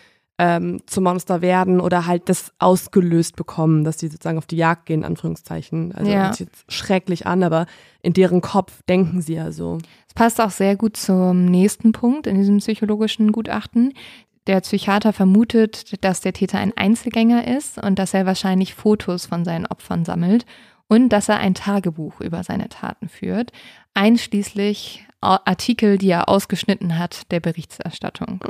ähm, zum Monster werden oder halt das ausgelöst bekommen, dass sie sozusagen auf die Jagd gehen, in Anführungszeichen. Also Ja. hört sich jetzt schrecklich an, aber in deren Kopf denken sie ja so. Es passt auch sehr gut zum nächsten Punkt in diesem psychologischen Gutachten. Der Psychiater vermutet, dass der Täter ein Einzelgänger ist und dass er wahrscheinlich Fotos von seinen Opfern sammelt und dass er ein Tagebuch über seine Taten führt, einschließlich Artikel, die er ausgeschnitten hat, der Berichterstattung.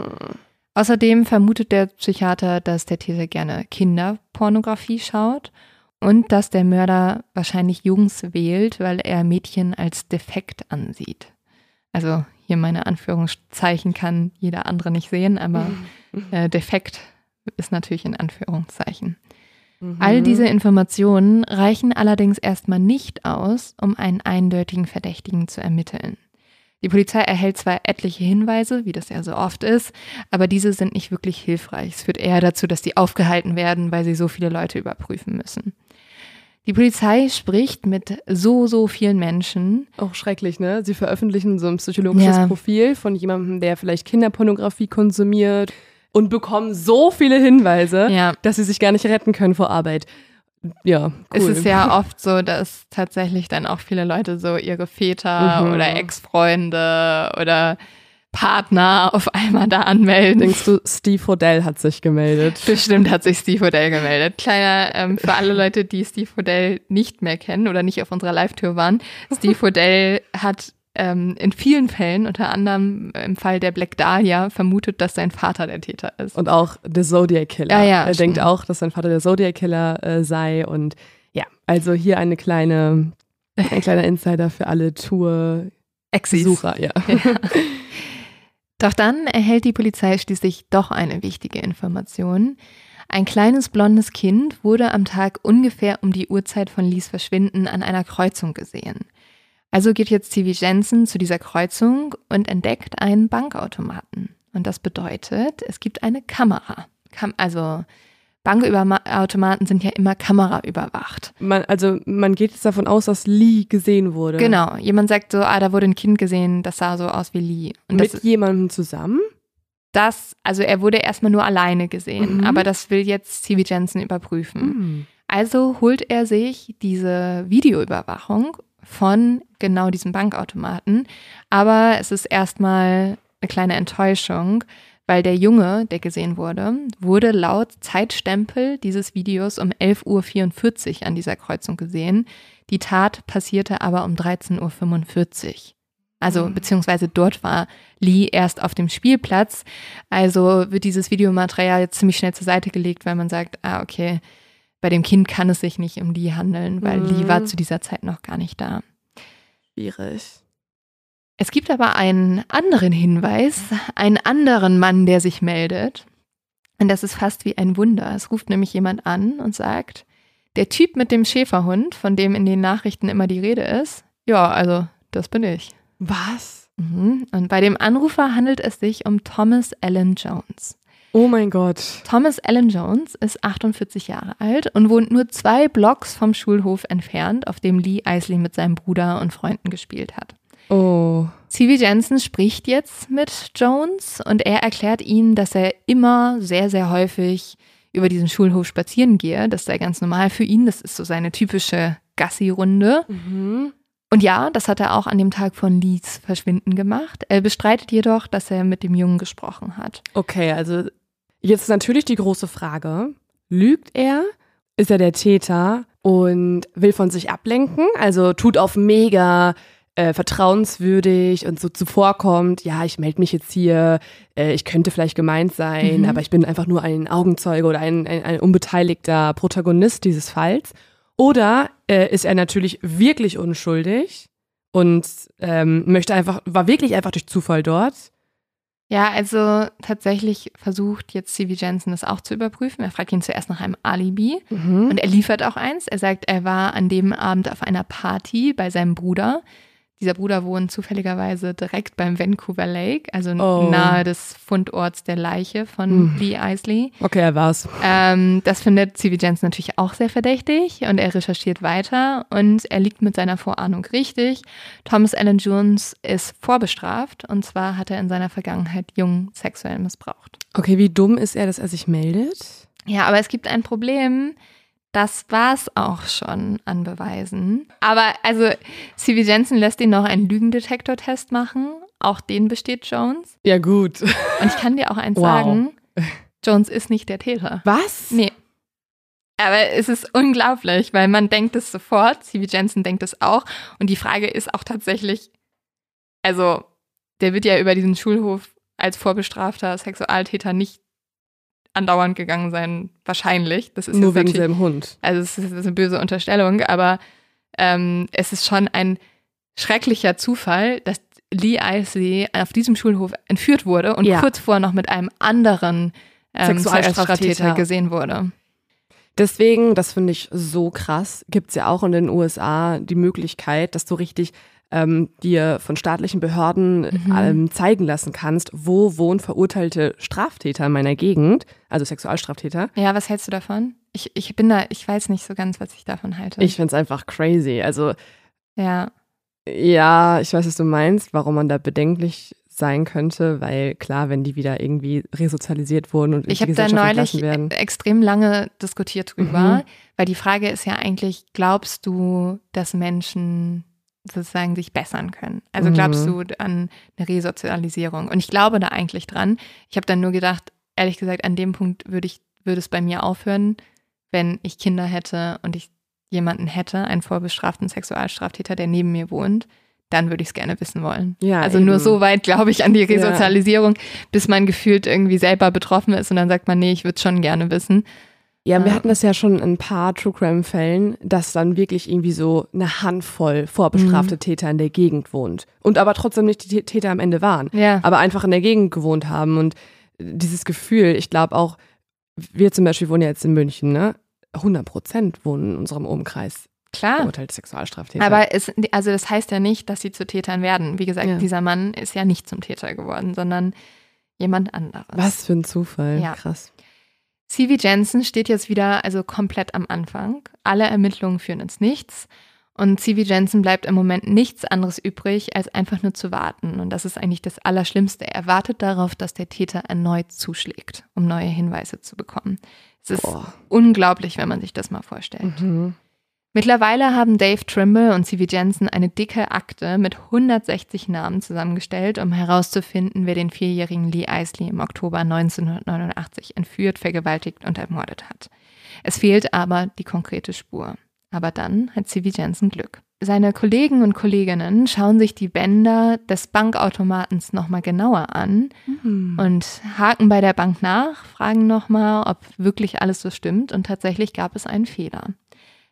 Außerdem vermutet der Psychiater, dass der Täter gerne Kinderpornografie schaut und dass der Mörder wahrscheinlich Jungs wählt, weil er Mädchen als defekt ansieht. Also hier meine Anführungszeichen kann jeder andere nicht sehen, aber äh, defekt ist natürlich in Anführungszeichen. All Mhm. diese Informationen reichen allerdings erstmal nicht aus, um einen eindeutigen Verdächtigen zu ermitteln. Die Polizei erhält zwar etliche Hinweise, wie das ja so oft ist, aber diese sind nicht wirklich hilfreich. Es führt eher dazu, dass die aufgehalten werden, weil sie so viele Leute überprüfen müssen. Die Polizei spricht mit so, so vielen Menschen. Auch schrecklich, ne? Sie veröffentlichen so ein psychologisches Ja. Profil von jemandem, der vielleicht Kinderpornografie konsumiert und bekommen so viele Hinweise, Ja. dass sie sich gar nicht retten können vor Arbeit. Ja, cool. Es ist ja oft so, dass tatsächlich dann auch viele Leute so ihre Väter Mhm. oder Ex-Freunde oder Partner auf einmal da anmelden. Denkst du, Steve Hodell hat sich gemeldet? Bestimmt hat sich Steve Odell gemeldet. Kleiner, ähm, für alle Leute, die Steve Odell nicht mehr kennen oder nicht auf unserer Live-Tour waren. Steve Odell hat ähm, in vielen Fällen, unter anderem im Fall der Black Dahlia, vermutet, dass sein Vater der Täter ist. Und auch der Zodiac Killer. Ja, ja, er denkt stimmt. auch, dass sein Vater der Zodiac Killer äh, sei. Und ja, also hier eine kleine Ein kleiner Insider für alle Tour-Besucher, ja. ja. Doch dann erhält die Polizei schließlich doch eine wichtige Information. Ein kleines blondes Kind wurde am Tag ungefähr um die Uhrzeit von Lees Verschwinden an einer Kreuzung gesehen. Also geht jetzt TV Jensen zu dieser Kreuzung und entdeckt einen Bankautomaten. Und das bedeutet, es gibt eine Kamera. Also Bankautomaten sind ja immer kameraüberwacht. Man, also man geht jetzt davon aus, dass Lee gesehen wurde. Genau. Jemand sagt so, ah, da wurde ein Kind gesehen, das sah so aus wie Lee. Und Mit das, jemandem zusammen? Das, also er wurde erstmal nur alleine gesehen, mhm. aber das will jetzt C.V. Jensen überprüfen. Mhm. Also holt er sich diese Videoüberwachung von genau diesem Bankautomaten. Aber es ist erstmal eine kleine Enttäuschung, weil der Junge, der gesehen wurde, wurde laut Zeitstempel dieses Videos um 11.44 Uhr an dieser Kreuzung gesehen. Die Tat passierte aber um 13.45 Uhr. Also, mhm. beziehungsweise dort war Lee erst auf dem Spielplatz. Also wird dieses Videomaterial jetzt ziemlich schnell zur Seite gelegt, weil man sagt, ah, okay, bei dem Kind kann es sich nicht um Lee handeln, weil mhm. Lee war zu dieser Zeit noch gar nicht da. Schwierig. Es gibt aber einen anderen Hinweis, einen anderen Mann, der sich meldet. Und das ist fast wie ein Wunder. Es ruft nämlich jemand an und sagt, der Typ mit dem Schäferhund, von dem in den Nachrichten immer die Rede ist, ja, also das bin ich. Was? Mhm. Und bei dem Anrufer handelt es sich um Thomas Allen Jones. Oh mein Gott. Thomas Allen Jones ist 48 Jahre alt und wohnt nur zwei Blocks vom Schulhof entfernt, auf dem Lee Isley mit seinem Bruder und Freunden gespielt hat. Oh. C.V. Jensen spricht jetzt mit Jones und er erklärt ihm, dass er immer sehr, sehr häufig über diesen Schulhof spazieren gehe. Das sei ganz normal für ihn. Das ist so seine typische Gassi-Runde. Mhm. Und ja, das hat er auch an dem Tag von Lees Verschwinden gemacht. Er bestreitet jedoch, dass er mit dem Jungen gesprochen hat. Okay, also jetzt natürlich die große Frage. Lügt er? Ist er der Täter und will von sich ablenken? Also tut auf mega äh, vertrauenswürdig und so zuvorkommt, ja, ich melde mich jetzt hier, äh, ich könnte vielleicht gemeint sein, mhm. aber ich bin einfach nur ein Augenzeuge oder ein, ein, ein unbeteiligter Protagonist dieses Falls. Oder äh, ist er natürlich wirklich unschuldig und ähm, möchte einfach, war wirklich einfach durch Zufall dort. Ja, also tatsächlich versucht jetzt C.V. Jensen das auch zu überprüfen. Er fragt ihn zuerst nach einem Alibi mhm. und er liefert auch eins. Er sagt, er war an dem Abend auf einer Party bei seinem Bruder. Dieser Bruder wohnt zufälligerweise direkt beim Vancouver Lake, also oh. nahe des Fundorts der Leiche von mm. Lee Isley. Okay, er war's. Ähm, das findet C.V. Jensen natürlich auch sehr verdächtig und er recherchiert weiter und er liegt mit seiner Vorahnung richtig. Thomas Allen Jones ist vorbestraft und zwar hat er in seiner Vergangenheit Jungen sexuell missbraucht. Okay, wie dumm ist er, dass er sich meldet? Ja, aber es gibt ein Problem. Das war's auch schon an Beweisen. Aber also, C.V. Jensen lässt ihn noch einen Lügendetektortest machen. Auch den besteht Jones. Ja, gut. Und ich kann dir auch eins wow. sagen: Jones ist nicht der Täter. Was? Nee. Aber es ist unglaublich, weil man denkt es sofort. C.V. Jensen denkt es auch. Und die Frage ist auch tatsächlich: also, der wird ja über diesen Schulhof als vorbestrafter Sexualtäter nicht andauernd gegangen sein, wahrscheinlich. Das ist Nur wegen seinem Hund. Also es ist, eine böse Unterstellung, aber ähm, es ist schon ein schrecklicher Zufall, dass Lee Isley auf diesem Schulhof entführt wurde und ja. kurz vorher noch mit einem anderen ähm, Sexualstraftäter gesehen wurde. Deswegen, das finde ich so krass, gibt es ja auch in den USA die Möglichkeit, dass du richtig ähm, dir von staatlichen Behörden mhm. ähm, zeigen lassen kannst, wo wohnen verurteilte Straftäter in meiner Gegend, also Sexualstraftäter. Ja, was hältst du davon? Ich, ich bin da, ich weiß nicht so ganz, was ich davon halte. Ich finde es einfach crazy. Also ja. Ja, ich weiß, was du meinst, warum man da bedenklich sein könnte, weil klar, wenn die wieder irgendwie resozialisiert wurden und ich habe da neulich extrem lange diskutiert drüber, mhm. weil die Frage ist ja eigentlich, glaubst du, dass Menschen sozusagen sich bessern können. Also glaubst mhm. du an eine Resozialisierung? Und ich glaube da eigentlich dran. Ich habe dann nur gedacht, ehrlich gesagt, an dem Punkt würde ich, würde es bei mir aufhören, wenn ich Kinder hätte und ich jemanden hätte, einen vorbestraften Sexualstraftäter, der neben mir wohnt, dann würde ich es gerne wissen wollen. Ja, also eben. nur so weit glaube ich an die Resozialisierung, ja. bis man gefühlt irgendwie selber betroffen ist und dann sagt man, nee, ich würde es schon gerne wissen. Ja, wir hatten das ja schon in ein paar True Crime-Fällen, dass dann wirklich irgendwie so eine Handvoll vorbestrafte mhm. Täter in der Gegend wohnt. Und aber trotzdem nicht die Täter am Ende waren. Ja. Aber einfach in der Gegend gewohnt haben. Und dieses Gefühl, ich glaube auch, wir zum Beispiel wohnen ja jetzt in München, ne? 100 Prozent wohnen in unserem Umkreis. Klar. Verurteilte Sexualstraftäter. Aber es, also das heißt ja nicht, dass sie zu Tätern werden. Wie gesagt, ja. dieser Mann ist ja nicht zum Täter geworden, sondern jemand anderes. Was für ein Zufall. Ja. Krass. C.V. Jensen steht jetzt wieder also komplett am Anfang. Alle Ermittlungen führen ins Nichts. Und C.V. Jensen bleibt im Moment nichts anderes übrig, als einfach nur zu warten. Und das ist eigentlich das Allerschlimmste. Er wartet darauf, dass der Täter erneut zuschlägt, um neue Hinweise zu bekommen. Es ist Boah. unglaublich, wenn man sich das mal vorstellt. Mhm. Mittlerweile haben Dave Trimble und C.V. Jensen eine dicke Akte mit 160 Namen zusammengestellt, um herauszufinden, wer den vierjährigen Lee Isley im Oktober 1989 entführt, vergewaltigt und ermordet hat. Es fehlt aber die konkrete Spur. Aber dann hat C.V. Jensen Glück. Seine Kollegen und Kolleginnen schauen sich die Bänder des Bankautomatens nochmal genauer an mhm. und haken bei der Bank nach, fragen nochmal, ob wirklich alles so stimmt und tatsächlich gab es einen Fehler.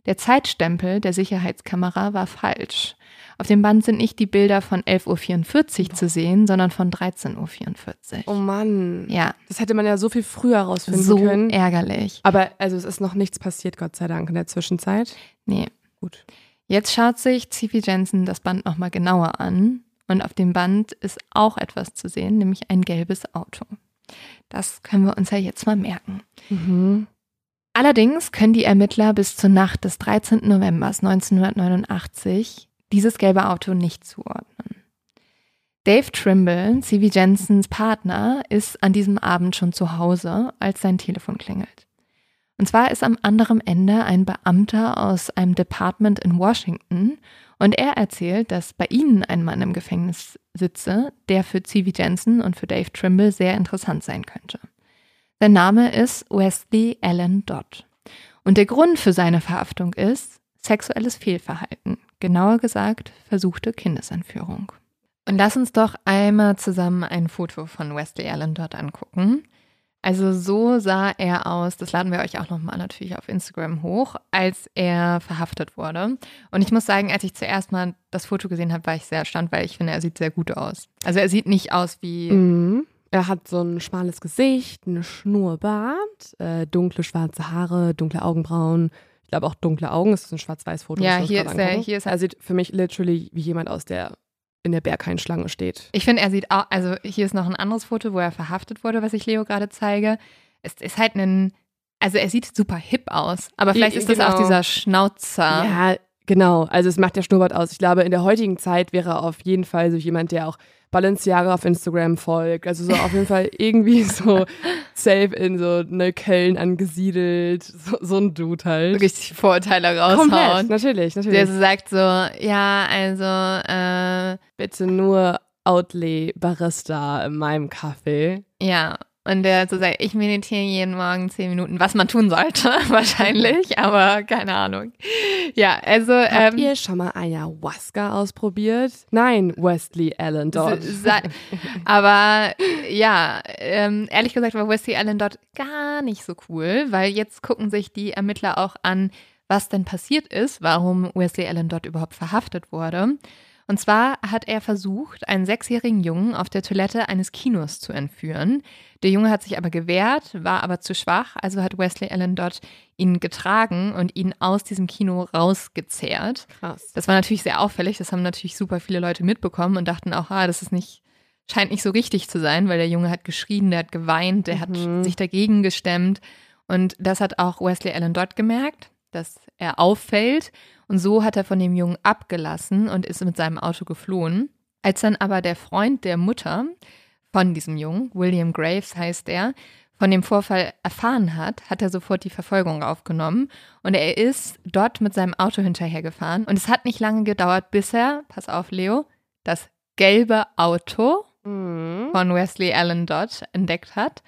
Der Zeitstempel der Sicherheitskamera war falsch. Auf dem Band sind nicht die Bilder von 11.44 Uhr zu sehen, sondern von 13.44 Uhr. Oh Mann. Ja. Das hätte man ja so viel früher rausfinden so können. So ärgerlich. Aber also es ist noch nichts passiert, Gott sei Dank, in der Zwischenzeit. Nee. Gut. Jetzt schaut sich Zivi Jensen das Band nochmal genauer an. Und auf dem Band ist auch etwas zu sehen, nämlich ein gelbes Auto. Das können wir uns ja jetzt mal merken. Mhm. Allerdings können die Ermittler bis zur Nacht des 13. November 1989 dieses gelbe Auto nicht zuordnen. Dave Trimble, C.V. Jensens Partner, ist an diesem Abend schon zu Hause, als sein Telefon klingelt. Und zwar ist am anderen Ende ein Beamter aus einem Department in Washington und er erzählt, dass bei ihnen ein Mann im Gefängnis sitze, der für C.V. Jensen und für Dave Trimble sehr interessant sein könnte. Sein Name ist Wesley Allen Dodd. Und der Grund für seine Verhaftung ist sexuelles Fehlverhalten, genauer gesagt versuchte Kindesentführung. Und lass uns doch einmal zusammen ein Foto von Wesley Allen Dodd angucken. Also so sah er aus, das laden wir euch auch nochmal natürlich auf Instagram hoch, als er verhaftet wurde. Und ich muss sagen, als ich zuerst mal das Foto gesehen habe, war ich sehr erstaunt, weil ich finde, er sieht sehr gut aus. Also er sieht nicht aus wie mhm. Er hat so ein schmales Gesicht, eine Schnurrbart, äh, dunkle schwarze Haare, dunkle Augenbrauen. Ich glaube auch dunkle Augen. Das ist ein Schwarz-Weiß-Foto. Ja, hier ist, er, hier ist er. Er sieht für mich literally wie jemand aus der in der Berghain-Schlange steht. Ich finde, er sieht auch, also hier ist noch ein anderes Foto, wo er verhaftet wurde, was ich Leo gerade zeige. Es ist halt ein, also er sieht super hip aus, aber vielleicht ist genau. das auch genau. dieser Schnauzer. Ja, genau. Also es macht der Schnurrbart aus. Ich glaube, in der heutigen Zeit wäre er auf jeden Fall so jemand, der auch Balenciaga auf Instagram folgt. Also so auf jeden Fall irgendwie so safe in so Neukölln angesiedelt. So, so ein Dude halt. Richtig Vorurteile raushauen. Komplett, natürlich, natürlich. Der so sagt so, ja, also äh, bitte nur Outlay Barista in meinem Kaffee. Ja, und der so sagt, ich meditiere jeden Morgen zehn Minuten, was man tun sollte, wahrscheinlich, aber keine Ahnung. Ja, also. Habt ähm, ihr schon mal Ayahuasca ausprobiert? Nein, Wesley Allen Dodd. Aber ja, ähm, ehrlich gesagt war Wesley Allen Dodd gar nicht so cool, weil jetzt gucken sich die Ermittler auch an, was denn passiert ist, warum Wesley Allen Dodd überhaupt verhaftet wurde. Und zwar hat er versucht, einen sechsjährigen Jungen auf der Toilette eines Kinos zu entführen. Der Junge hat sich aber gewehrt, war aber zu schwach, also hat Wesley Allen Dodd ihn getragen und ihn aus diesem Kino rausgezerrt. Krass. Das war natürlich sehr auffällig, das haben natürlich super viele Leute mitbekommen und dachten auch, ah, das ist nicht, scheint nicht so richtig zu sein, weil der Junge hat geschrien, der hat geweint, der mhm. hat sich dagegen gestemmt. Und das hat auch Wesley Allen Dodd gemerkt, dass er auffällt und so hat er von dem Jungen abgelassen und ist mit seinem Auto geflohen. Als dann aber der Freund der Mutter von diesem Jungen, William Graves heißt er, von dem Vorfall erfahren hat, hat er sofort die Verfolgung aufgenommen und er ist dort mit seinem Auto hinterhergefahren. Und es hat nicht lange gedauert, bis er, pass auf, Leo, das gelbe Auto mhm. von Wesley Allen Dodd entdeckt hat.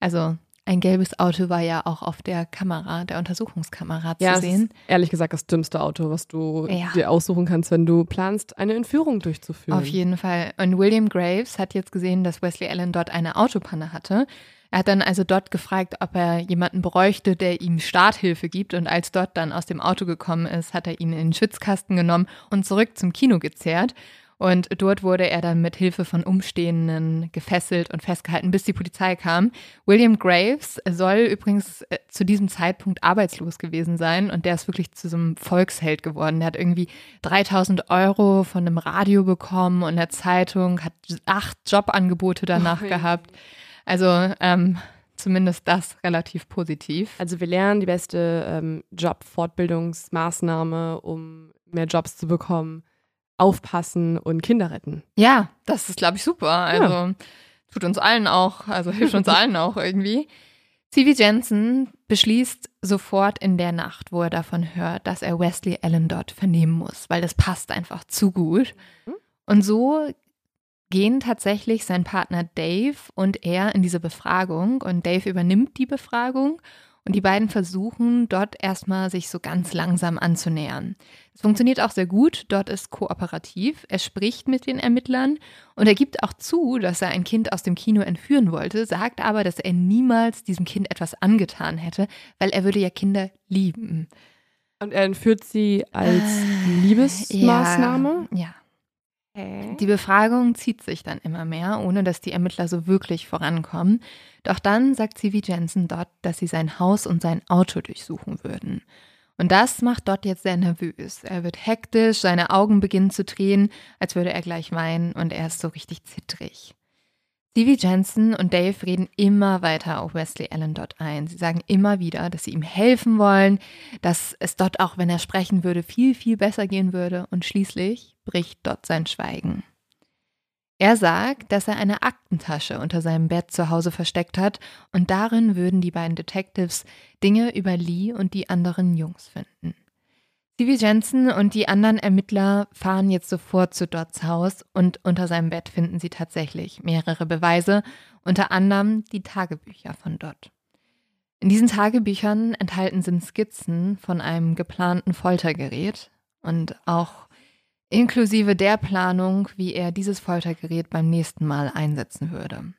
Also ein gelbes Auto war ja auch auf der Kamera, der Untersuchungskamera ja, zu sehen. Ist ehrlich gesagt das dümmste Auto, was du ja. dir aussuchen kannst, wenn du planst, eine Entführung durchzuführen. Auf jeden Fall. Und William Graves hat jetzt gesehen, dass Wesley Allen dort eine Autopanne hatte. Er hat dann also dort gefragt, ob er jemanden bräuchte, der ihm Starthilfe gibt. Und als dort dann aus dem Auto gekommen ist, hat er ihn in den Schwitzkasten genommen und zurück zum Kino gezerrt. Und dort wurde er dann mit Hilfe von Umstehenden gefesselt und festgehalten, bis die Polizei kam. William Graves soll übrigens äh, zu diesem Zeitpunkt arbeitslos gewesen sein und der ist wirklich zu so einem Volksheld geworden. Der hat irgendwie 3000 Euro von einem Radio bekommen und der Zeitung, hat acht Jobangebote danach oh, gehabt. Also ähm, zumindest das relativ positiv. Also wir lernen die beste ähm, Job-Fortbildungsmaßnahme, um mehr Jobs zu bekommen aufpassen und Kinder retten. Ja, das ist, glaube ich, super. Also ja. tut uns allen auch, also hilft uns allen auch irgendwie. C.V. Jensen beschließt sofort in der Nacht, wo er davon hört, dass er Wesley Allen dort vernehmen muss, weil das passt einfach zu gut. Mhm. Und so gehen tatsächlich sein Partner Dave und er in diese Befragung und Dave übernimmt die Befragung und die beiden versuchen dort erstmal sich so ganz langsam anzunähern. Es funktioniert auch sehr gut. Dort ist kooperativ. Er spricht mit den Ermittlern und er gibt auch zu, dass er ein Kind aus dem Kino entführen wollte, sagt aber, dass er niemals diesem Kind etwas angetan hätte, weil er würde ja Kinder lieben. Und er entführt sie als äh, Liebesmaßnahme? Ja. ja. Die Befragung zieht sich dann immer mehr, ohne dass die Ermittler so wirklich vorankommen. Doch dann sagt C.V. Jensen dort, dass sie sein Haus und sein Auto durchsuchen würden. Und das macht Dot jetzt sehr nervös. Er wird hektisch, seine Augen beginnen zu drehen, als würde er gleich weinen und er ist so richtig zittrig. Stevie Jensen und Dave reden immer weiter auf Wesley Allen dort ein. Sie sagen immer wieder, dass sie ihm helfen wollen, dass es dort auch, wenn er sprechen würde, viel, viel besser gehen würde. Und schließlich bricht dort sein Schweigen. Er sagt, dass er eine Aktentasche unter seinem Bett zu Hause versteckt hat und darin würden die beiden Detectives Dinge über Lee und die anderen Jungs finden. Stevie Jensen und die anderen Ermittler fahren jetzt sofort zu Dots Haus und unter seinem Bett finden sie tatsächlich mehrere Beweise, unter anderem die Tagebücher von Dot. In diesen Tagebüchern enthalten sind Skizzen von einem geplanten Foltergerät und auch inklusive der Planung, wie er dieses Foltergerät beim nächsten Mal einsetzen würde.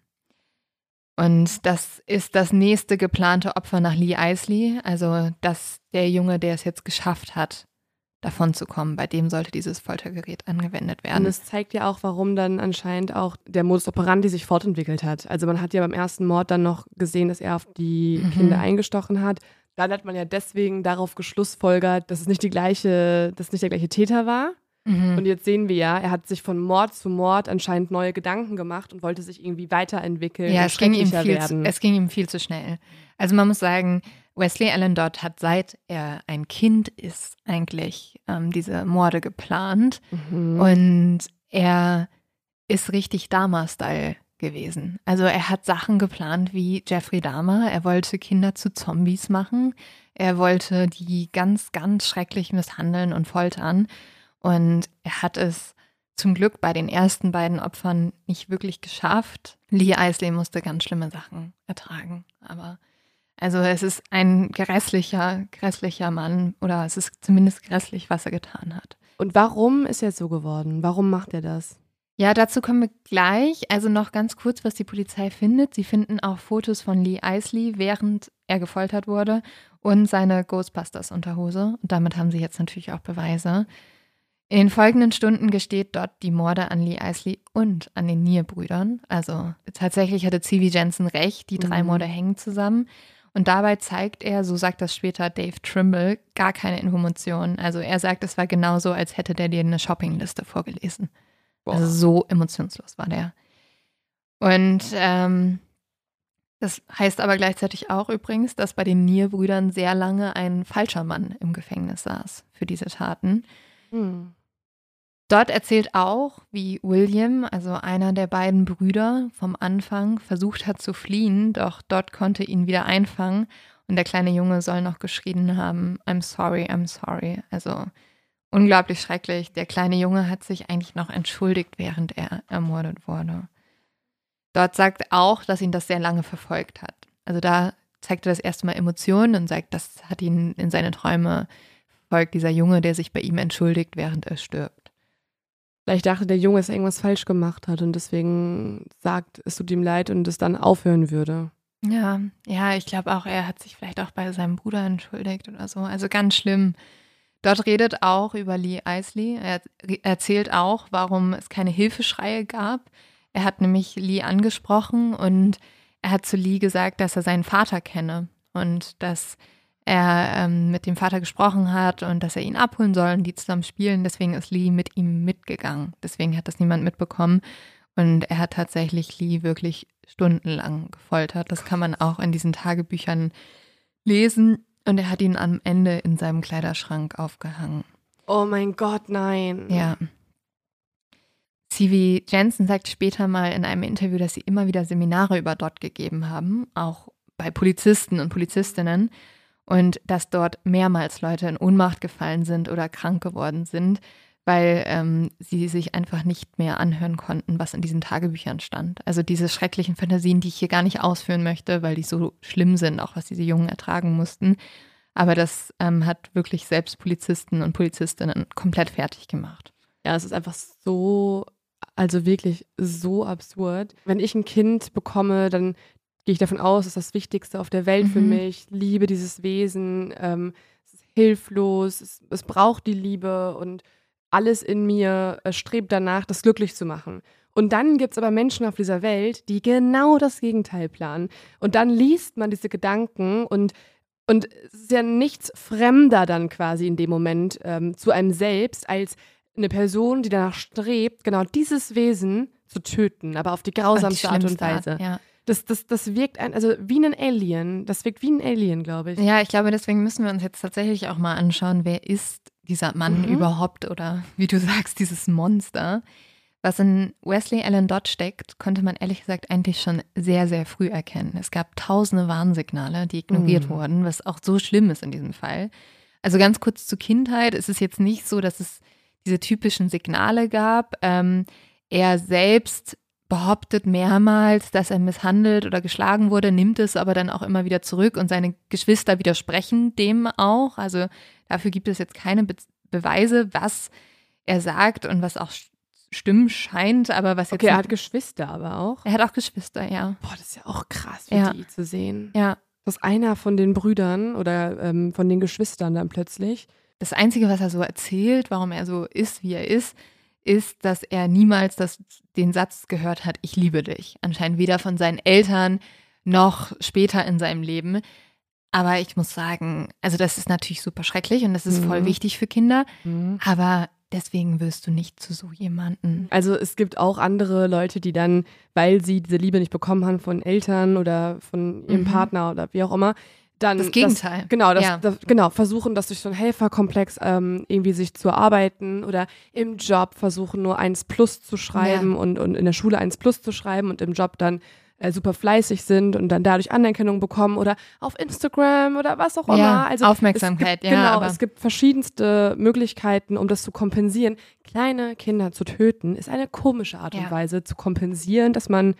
Und das ist das nächste geplante Opfer nach Lee Isley, also dass der Junge, der es jetzt geschafft hat, davon zu kommen. Bei dem sollte dieses Foltergerät angewendet werden. Und es zeigt ja auch, warum dann anscheinend auch der Modus operandi sich fortentwickelt hat. Also man hat ja beim ersten Mord dann noch gesehen, dass er auf die mhm. Kinder eingestochen hat. Dann hat man ja deswegen darauf geschlussfolgert, dass es nicht die gleiche, dass es nicht der gleiche Täter war. Mhm. Und jetzt sehen wir ja, er hat sich von Mord zu Mord anscheinend neue Gedanken gemacht und wollte sich irgendwie weiterentwickeln. Ja, es ging, ihm viel werden. Zu, es ging ihm viel zu schnell. Also man muss sagen, Wesley Allen Dodd hat seit er ein Kind ist eigentlich ähm, diese Morde geplant mhm. und er ist richtig Dahmer-Style gewesen. Also er hat Sachen geplant wie Jeffrey Dahmer. Er wollte Kinder zu Zombies machen. Er wollte die ganz, ganz schrecklich misshandeln und foltern. Und er hat es zum Glück bei den ersten beiden Opfern nicht wirklich geschafft. Lee Isley musste ganz schlimme Sachen ertragen. Aber also es ist ein grässlicher, grässlicher Mann oder es ist zumindest grässlich, was er getan hat. Und warum ist er so geworden? Warum macht er das? Ja, dazu kommen wir gleich. Also noch ganz kurz, was die Polizei findet. Sie finden auch Fotos von Lee Isley, während er gefoltert wurde und seine Ghostbusters-Unterhose. Und damit haben sie jetzt natürlich auch Beweise. In den folgenden Stunden gesteht dort die Morde an Lee Isley und an den Nier-Brüdern. Also tatsächlich hatte C.V. Jensen recht, die drei mhm. Morde hängen zusammen. Und dabei zeigt er, so sagt das später Dave Trimble, gar keine Informationen. Also er sagt, es war genauso, als hätte der dir eine Shoppingliste vorgelesen. Boah. Also so emotionslos war der. Und ähm, das heißt aber gleichzeitig auch übrigens, dass bei den Nier-Brüdern sehr lange ein falscher Mann im Gefängnis saß für diese Taten. Hm. Dort erzählt auch, wie William, also einer der beiden Brüder, vom Anfang versucht hat zu fliehen, doch dort konnte ihn wieder einfangen und der kleine Junge soll noch geschrien haben, I'm sorry, I'm sorry. Also unglaublich schrecklich. Der kleine Junge hat sich eigentlich noch entschuldigt, während er ermordet wurde. Dort sagt auch, dass ihn das sehr lange verfolgt hat. Also da zeigt er das erste Mal Emotionen und sagt, das hat ihn in seine Träume verfolgt, dieser Junge, der sich bei ihm entschuldigt, während er stirbt. Vielleicht dachte der Junge, er irgendwas falsch gemacht hat und deswegen sagt, es tut ihm leid und es dann aufhören würde. Ja, ja, ich glaube auch, er hat sich vielleicht auch bei seinem Bruder entschuldigt oder so. Also ganz schlimm. Dort redet auch über Lee Isley. Er erzählt auch, warum es keine Hilfeschreie gab. Er hat nämlich Lee angesprochen und er hat zu Lee gesagt, dass er seinen Vater kenne und dass er ähm, mit dem Vater gesprochen hat und dass er ihn abholen soll und die zusammen spielen. Deswegen ist Lee mit ihm mitgegangen. Deswegen hat das niemand mitbekommen. Und er hat tatsächlich Lee wirklich stundenlang gefoltert. Das kann man auch in diesen Tagebüchern lesen. Und er hat ihn am Ende in seinem Kleiderschrank aufgehangen. Oh mein Gott, nein. Ja. C.V. Jensen sagt später mal in einem Interview, dass sie immer wieder Seminare über dort gegeben haben, auch bei Polizisten und Polizistinnen, und dass dort mehrmals Leute in Ohnmacht gefallen sind oder krank geworden sind, weil ähm, sie sich einfach nicht mehr anhören konnten, was in diesen Tagebüchern stand. Also diese schrecklichen Fantasien, die ich hier gar nicht ausführen möchte, weil die so schlimm sind, auch was diese Jungen ertragen mussten. Aber das ähm, hat wirklich selbst Polizisten und Polizistinnen komplett fertig gemacht. Ja, es ist einfach so, also wirklich so absurd. Wenn ich ein Kind bekomme, dann gehe ich davon aus, ist das Wichtigste auf der Welt mhm. für mich. Liebe dieses Wesen, ähm, es ist hilflos, es, es braucht die Liebe und alles in mir äh, strebt danach, das glücklich zu machen. Und dann gibt es aber Menschen auf dieser Welt, die genau das Gegenteil planen. Und dann liest man diese Gedanken und, und es ist ja nichts fremder dann quasi in dem Moment ähm, zu einem selbst, als eine Person, die danach strebt, genau dieses Wesen zu töten, aber auf die grausamste Art und Weise. Art, ja. Das, das, das wirkt ein, also wie ein Alien. Das wirkt wie ein Alien, glaube ich. Ja, ich glaube, deswegen müssen wir uns jetzt tatsächlich auch mal anschauen, wer ist dieser Mann mhm. überhaupt oder wie du sagst, dieses Monster. Was in Wesley Allen Dodd steckt, konnte man ehrlich gesagt eigentlich schon sehr, sehr früh erkennen. Es gab tausende Warnsignale, die ignoriert mhm. wurden, was auch so schlimm ist in diesem Fall. Also ganz kurz zur Kindheit. Es ist jetzt nicht so, dass es diese typischen Signale gab. Ähm, er selbst behauptet mehrmals, dass er misshandelt oder geschlagen wurde, nimmt es aber dann auch immer wieder zurück und seine Geschwister widersprechen dem auch. Also dafür gibt es jetzt keine Be Beweise, was er sagt und was auch stimmen scheint, aber was jetzt. Okay, er hat Geschwister aber auch. Er hat auch Geschwister, ja. Boah, das ist ja auch krass für ja. die zu sehen. Ja. Dass einer von den Brüdern oder ähm, von den Geschwistern dann plötzlich. Das Einzige, was er so erzählt, warum er so ist, wie er ist, ist, dass er niemals das, den Satz gehört hat, ich liebe dich. Anscheinend weder von seinen Eltern noch später in seinem Leben. Aber ich muss sagen, also das ist natürlich super schrecklich und das ist mhm. voll wichtig für Kinder. Mhm. Aber deswegen wirst du nicht zu so jemanden. Also es gibt auch andere Leute, die dann, weil sie diese Liebe nicht bekommen haben von Eltern oder von ihrem mhm. Partner oder wie auch immer, dann das Gegenteil. Das, genau, das, ja. das, genau, versuchen, das durch so einen Helferkomplex ähm, irgendwie sich zu arbeiten oder im Job versuchen, nur eins plus zu schreiben ja. und, und in der Schule eins plus zu schreiben und im Job dann äh, super fleißig sind und dann dadurch Anerkennung bekommen oder auf Instagram oder was auch immer. Ja, also Aufmerksamkeit, gibt, ja. Genau, es gibt verschiedenste Möglichkeiten, um das zu kompensieren. Kleine Kinder zu töten, ist eine komische Art und Weise zu kompensieren, dass man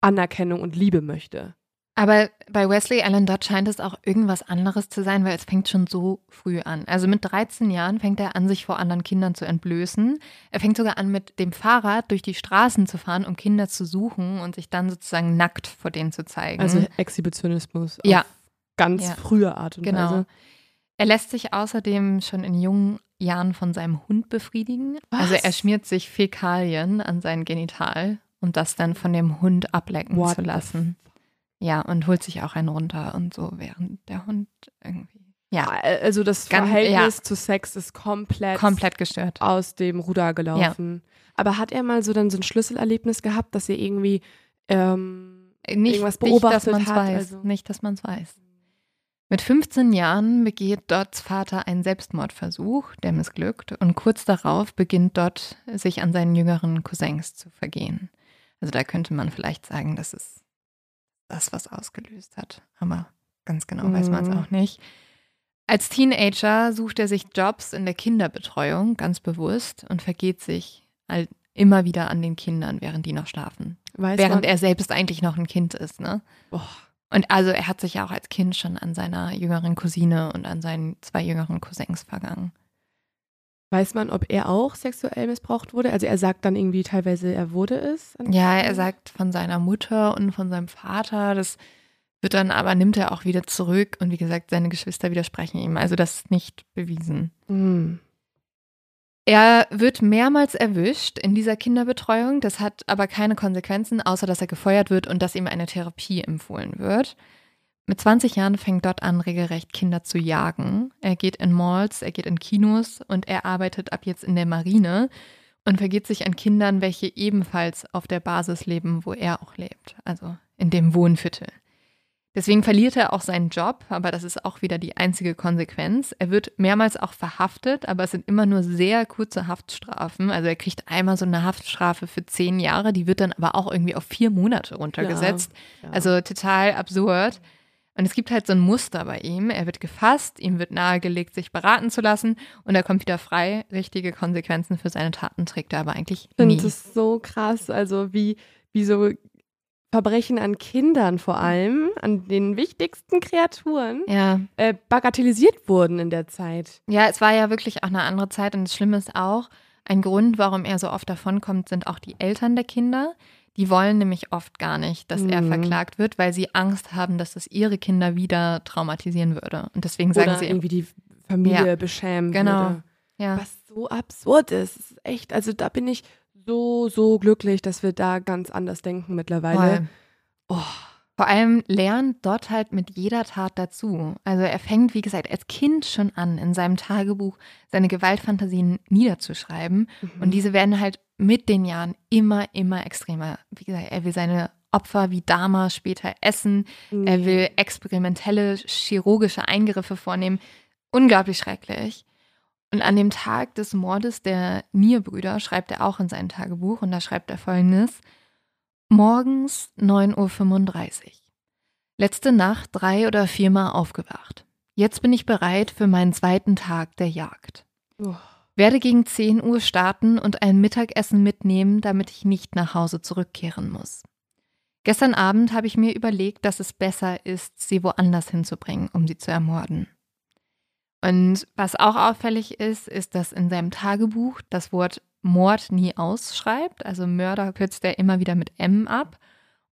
Anerkennung und Liebe möchte. Aber bei Wesley Allen Dodd scheint es auch irgendwas anderes zu sein, weil es fängt schon so früh an. Also mit 13 Jahren fängt er an, sich vor anderen Kindern zu entblößen. Er fängt sogar an, mit dem Fahrrad durch die Straßen zu fahren, um Kinder zu suchen und sich dann sozusagen nackt vor denen zu zeigen. Also Exhibitionismus. Ja. ganz ja. frühe Art und genau. Weise. Er lässt sich außerdem schon in jungen Jahren von seinem Hund befriedigen. Was? Also er schmiert sich Fäkalien an sein Genital und das dann von dem Hund ablecken What zu lassen. Ja, und holt sich auch einen runter und so, während der Hund irgendwie. Ja, also das Ganz, Verhältnis ja. zu Sex ist komplett, komplett gestört. Aus dem Ruder gelaufen. Ja. Aber hat er mal so dann so ein Schlüsselerlebnis gehabt, dass er irgendwie ähm, nicht, irgendwas beobachtet nicht, dass hat? Weiß. Also nicht, dass man es weiß. Mit 15 Jahren begeht Dotts Vater einen Selbstmordversuch, der missglückt, und kurz darauf beginnt Dot sich an seinen jüngeren Cousins zu vergehen. Also da könnte man vielleicht sagen, dass es das was ausgelöst hat. Aber ganz genau mhm. weiß man es auch nicht. Als Teenager sucht er sich Jobs in der Kinderbetreuung ganz bewusst und vergeht sich halt immer wieder an den Kindern, während die noch schlafen. Weiß während man? er selbst eigentlich noch ein Kind ist, ne? Boah. Und also er hat sich ja auch als Kind schon an seiner jüngeren Cousine und an seinen zwei jüngeren Cousins vergangen. Weiß man, ob er auch sexuell missbraucht wurde? Also er sagt dann irgendwie teilweise, er wurde es? Ja, er sagt von seiner Mutter und von seinem Vater. Das wird dann aber, nimmt er auch wieder zurück und wie gesagt, seine Geschwister widersprechen ihm. Also das ist nicht bewiesen. Mhm. Er wird mehrmals erwischt in dieser Kinderbetreuung. Das hat aber keine Konsequenzen, außer dass er gefeuert wird und dass ihm eine Therapie empfohlen wird. Mit 20 Jahren fängt dort an, regelrecht Kinder zu jagen. Er geht in Malls, er geht in Kinos und er arbeitet ab jetzt in der Marine und vergeht sich an Kindern, welche ebenfalls auf der Basis leben, wo er auch lebt, also in dem Wohnviertel. Deswegen verliert er auch seinen Job, aber das ist auch wieder die einzige Konsequenz. Er wird mehrmals auch verhaftet, aber es sind immer nur sehr kurze Haftstrafen. Also er kriegt einmal so eine Haftstrafe für zehn Jahre, die wird dann aber auch irgendwie auf vier Monate runtergesetzt. Ja, ja. Also total absurd. Und es gibt halt so ein Muster bei ihm. Er wird gefasst, ihm wird nahegelegt, sich beraten zu lassen und er kommt wieder frei. Richtige Konsequenzen für seine Taten trägt er aber eigentlich nie. Das ist so krass. Also wie, wie so Verbrechen an Kindern vor allem, an den wichtigsten Kreaturen, ja. äh, bagatellisiert wurden in der Zeit. Ja, es war ja wirklich auch eine andere Zeit und das Schlimme ist auch, ein Grund, warum er so oft davonkommt, sind auch die Eltern der Kinder. Die wollen nämlich oft gar nicht, dass mhm. er verklagt wird, weil sie Angst haben, dass das ihre Kinder wieder traumatisieren würde. Und deswegen sagen Oder sie irgendwie die Familie ja, beschämen genau. würde. Ja. Was so absurd ist. ist echt, also da bin ich so, so glücklich, dass wir da ganz anders denken mittlerweile. Oh. Vor allem lernt dort halt mit jeder Tat dazu. Also er fängt, wie gesagt, als Kind schon an, in seinem Tagebuch seine Gewaltfantasien niederzuschreiben. Mhm. Und diese werden halt mit den Jahren immer, immer extremer. Wie gesagt, er will seine Opfer wie Dama später essen. Mhm. Er will experimentelle chirurgische Eingriffe vornehmen. Unglaublich schrecklich. Und an dem Tag des Mordes der Nierbrüder schreibt er auch in sein Tagebuch und da schreibt er folgendes: Morgens 9.35 Uhr. Letzte Nacht drei oder viermal aufgewacht. Jetzt bin ich bereit für meinen zweiten Tag der Jagd. Oh. Werde gegen 10 Uhr starten und ein Mittagessen mitnehmen, damit ich nicht nach Hause zurückkehren muss. Gestern Abend habe ich mir überlegt, dass es besser ist, sie woanders hinzubringen, um sie zu ermorden. Und was auch auffällig ist, ist, dass in seinem Tagebuch das Wort Mord nie ausschreibt. Also Mörder kürzt er immer wieder mit M ab.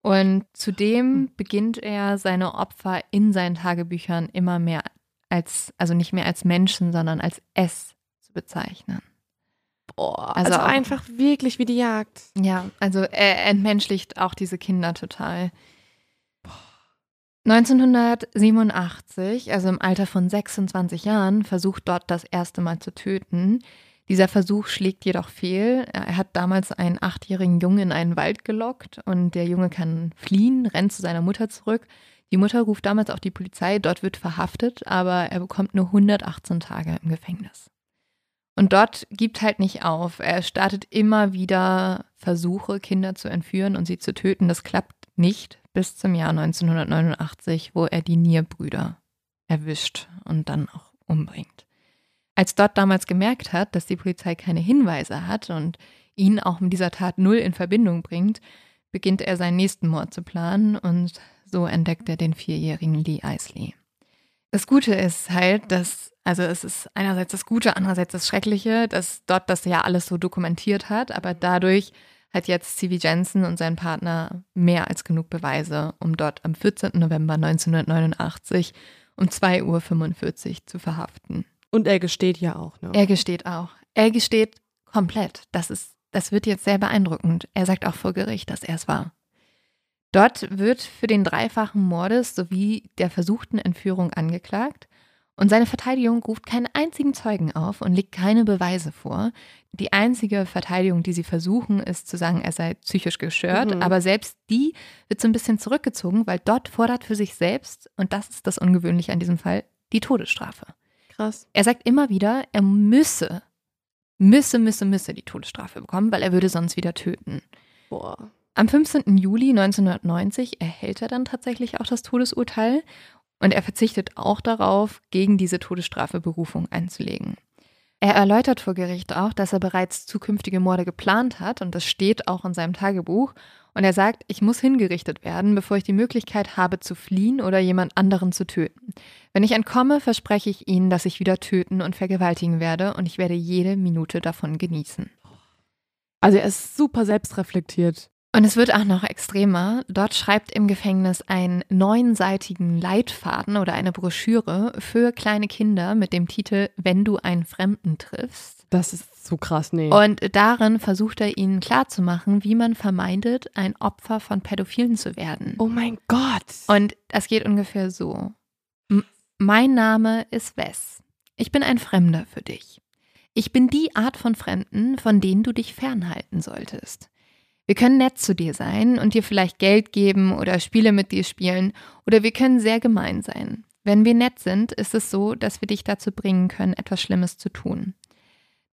Und zudem hm. beginnt er seine Opfer in seinen Tagebüchern immer mehr als, also nicht mehr als Menschen, sondern als S bezeichnen. Boah, also, also auch, einfach wirklich wie die Jagd. Ja, also er entmenschlicht auch diese Kinder total. 1987, also im Alter von 26 Jahren, versucht dort das erste Mal zu töten. Dieser Versuch schlägt jedoch fehl. Er hat damals einen achtjährigen Jungen in einen Wald gelockt und der Junge kann fliehen, rennt zu seiner Mutter zurück. Die Mutter ruft damals auch die Polizei, dort wird verhaftet, aber er bekommt nur 118 Tage im Gefängnis. Und dort gibt halt nicht auf. Er startet immer wieder Versuche, Kinder zu entführen und sie zu töten. Das klappt nicht bis zum Jahr 1989, wo er die Nierbrüder erwischt und dann auch umbringt. Als Dot damals gemerkt hat, dass die Polizei keine Hinweise hat und ihn auch mit dieser Tat null in Verbindung bringt, beginnt er seinen nächsten Mord zu planen und so entdeckt er den vierjährigen Lee Isley. Das Gute ist halt, dass, also es ist einerseits das Gute, andererseits das Schreckliche, dass Dot das ja alles so dokumentiert hat, aber dadurch hat jetzt C.V. Jensen und sein Partner mehr als genug Beweise, um dort am 14. November 1989 um 2.45 Uhr zu verhaften. Und er gesteht ja auch, ne? Er gesteht auch. Er gesteht komplett. Das ist, das wird jetzt sehr beeindruckend. Er sagt auch vor Gericht, dass er es war. Dort wird für den dreifachen Mordes sowie der versuchten Entführung angeklagt und seine Verteidigung ruft keinen einzigen Zeugen auf und legt keine Beweise vor. Die einzige Verteidigung, die sie versuchen, ist zu sagen, er sei psychisch gestört. Mhm. Aber selbst die wird so ein bisschen zurückgezogen, weil dort fordert für sich selbst, und das ist das Ungewöhnliche an diesem Fall, die Todesstrafe. Krass. Er sagt immer wieder, er müsse, müsse, müsse, müsse die Todesstrafe bekommen, weil er würde sonst wieder töten. Boah. Am 15. Juli 1990 erhält er dann tatsächlich auch das Todesurteil und er verzichtet auch darauf, gegen diese Todesstrafe Berufung einzulegen. Er erläutert vor Gericht auch, dass er bereits zukünftige Morde geplant hat und das steht auch in seinem Tagebuch. Und er sagt, ich muss hingerichtet werden, bevor ich die Möglichkeit habe zu fliehen oder jemand anderen zu töten. Wenn ich entkomme, verspreche ich Ihnen, dass ich wieder töten und vergewaltigen werde und ich werde jede Minute davon genießen. Also er ist super selbstreflektiert. Und es wird auch noch extremer. Dort schreibt im Gefängnis einen neunseitigen Leitfaden oder eine Broschüre für kleine Kinder mit dem Titel Wenn du einen Fremden triffst. Das ist so krass, nee. Und darin versucht er ihnen klarzumachen, wie man vermeidet, ein Opfer von Pädophilen zu werden. oh mein Gott. Und das geht ungefähr so. M mein Name ist Wes. Ich bin ein Fremder für dich. Ich bin die Art von Fremden, von denen du dich fernhalten solltest. Wir können nett zu dir sein und dir vielleicht Geld geben oder Spiele mit dir spielen oder wir können sehr gemein sein. Wenn wir nett sind, ist es so, dass wir dich dazu bringen können, etwas Schlimmes zu tun.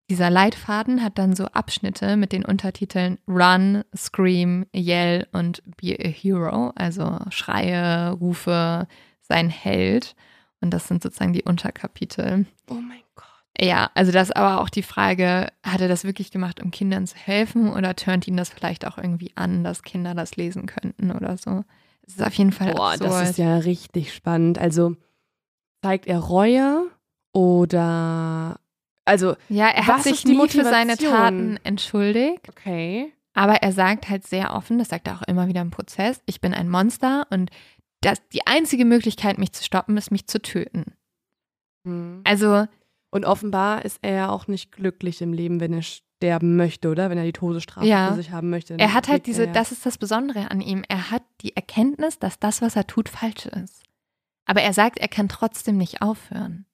Dieser Leitfaden hat dann so Abschnitte mit den Untertiteln Run, Scream, Yell und Be a Hero, also Schreie, Rufe, sein Held. Und das sind sozusagen die Unterkapitel. Oh mein. Ja, also das ist aber auch die Frage, hat er das wirklich gemacht, um Kindern zu helfen oder turnt ihn das vielleicht auch irgendwie an, dass Kinder das lesen könnten oder so? Es ist auf jeden Fall Boah, absurd. das ist ja richtig spannend. Also zeigt er Reue oder also ja, er hat sich nie für seine? Taten entschuldigt, okay. aber er sagt halt sehr offen, das sagt er auch immer wieder im Prozess, ich bin ein Monster und das, die einzige Möglichkeit, mich zu stoppen, ist, mich zu töten. Hm. Also, Und offenbar ist er ja auch nicht glücklich im Leben, wenn er sterben möchte, oder? Wenn er die Todesstrafe Ja. für sich haben möchte. er hat halt diese, ja- das ist das Besondere an ihm, er hat die Erkenntnis, dass das, was er tut, falsch ist. Aber er sagt, er kann trotzdem nicht aufhören.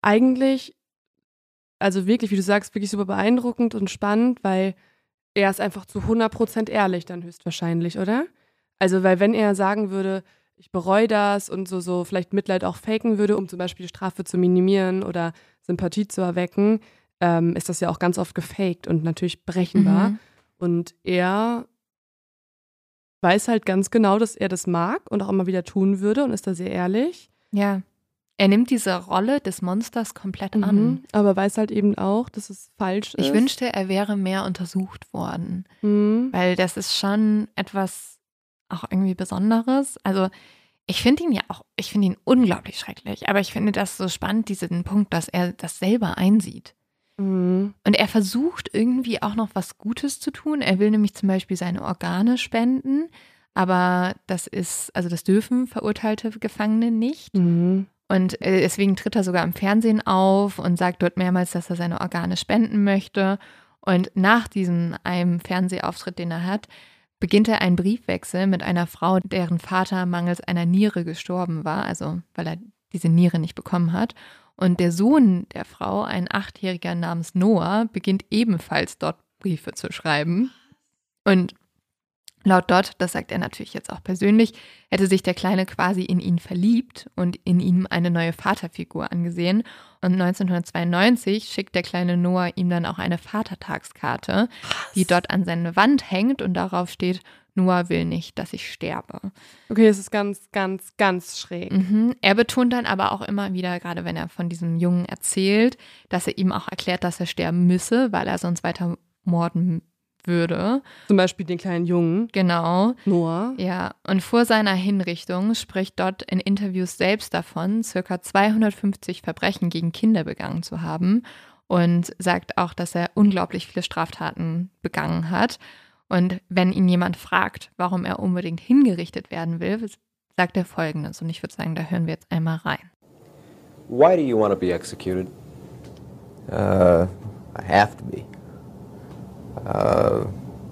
eigentlich, also wirklich, wie du sagst, wirklich super beeindruckend und spannend, weil er ist einfach zu 100% ehrlich dann höchstwahrscheinlich, oder? Also, weil wenn er sagen würde, ich bereue das und so, so vielleicht Mitleid auch faken würde, um zum Beispiel die Strafe zu minimieren oder Sympathie zu erwecken, ähm, ist das ja auch ganz oft gefaked und natürlich berechenbar. Mhm. Und er weiß halt ganz genau, dass er das mag und auch immer wieder tun würde und ist da sehr ehrlich. Ja. Er nimmt diese Rolle des Monsters komplett an. Mhm. Aber weiß halt eben auch, dass es falsch ist. Ich wünschte, er wäre mehr untersucht worden, Mhm. weil das ist schon etwas auch irgendwie Besonderes. Also ich finde ihn ja auch, ich finde ihn unglaublich schrecklich, aber ich finde das so spannend, diesen Punkt, dass er das selber einsieht. Mhm. Und er versucht irgendwie auch noch was Gutes zu tun. Er will nämlich zum Beispiel seine Organe spenden, aber das ist, also das dürfen verurteilte Gefangene nicht. Mhm. Und äh, deswegen tritt er sogar im Fernsehen auf und sagt dort mehrmals, dass er seine Organe spenden möchte. Und nach diesem einem Fernsehauftritt, den er hat, beginnt er einen Briefwechsel mit einer Frau, deren Vater mangels einer Niere gestorben war, also weil er diese Niere nicht bekommen hat. Und der Sohn der Frau, ein Achtjähriger namens Noah, beginnt ebenfalls dort Briefe zu schreiben. Und laut dort, das sagt er natürlich jetzt auch persönlich, hätte sich der Kleine quasi in ihn verliebt und in ihm eine neue Vaterfigur angesehen. Und 1992 schickt der kleine Noah ihm dann auch eine Vatertagskarte, die dort an seine Wand hängt und darauf steht, Noah will nicht, dass ich sterbe. Okay, es ist ganz, ganz, ganz schräg. Mhm. Er betont dann aber auch immer wieder, gerade wenn er von diesem Jungen erzählt, dass er ihm auch erklärt, dass er sterben müsse, weil er sonst weiter morden würde. Zum Beispiel den kleinen Jungen, Genau. Noah. Ja, und vor seiner Hinrichtung spricht Dodd in Interviews selbst davon, circa 250 Verbrechen gegen Kinder begangen zu haben und sagt auch, dass er unglaublich viele Straftaten begangen hat. Und wenn ihn jemand fragt, warum er unbedingt hingerichtet werden will, sagt er folgendes. Und ich würde sagen, da hören wir jetzt einmal rein. Why do you want to be executed? Uh, I have to be. Uh,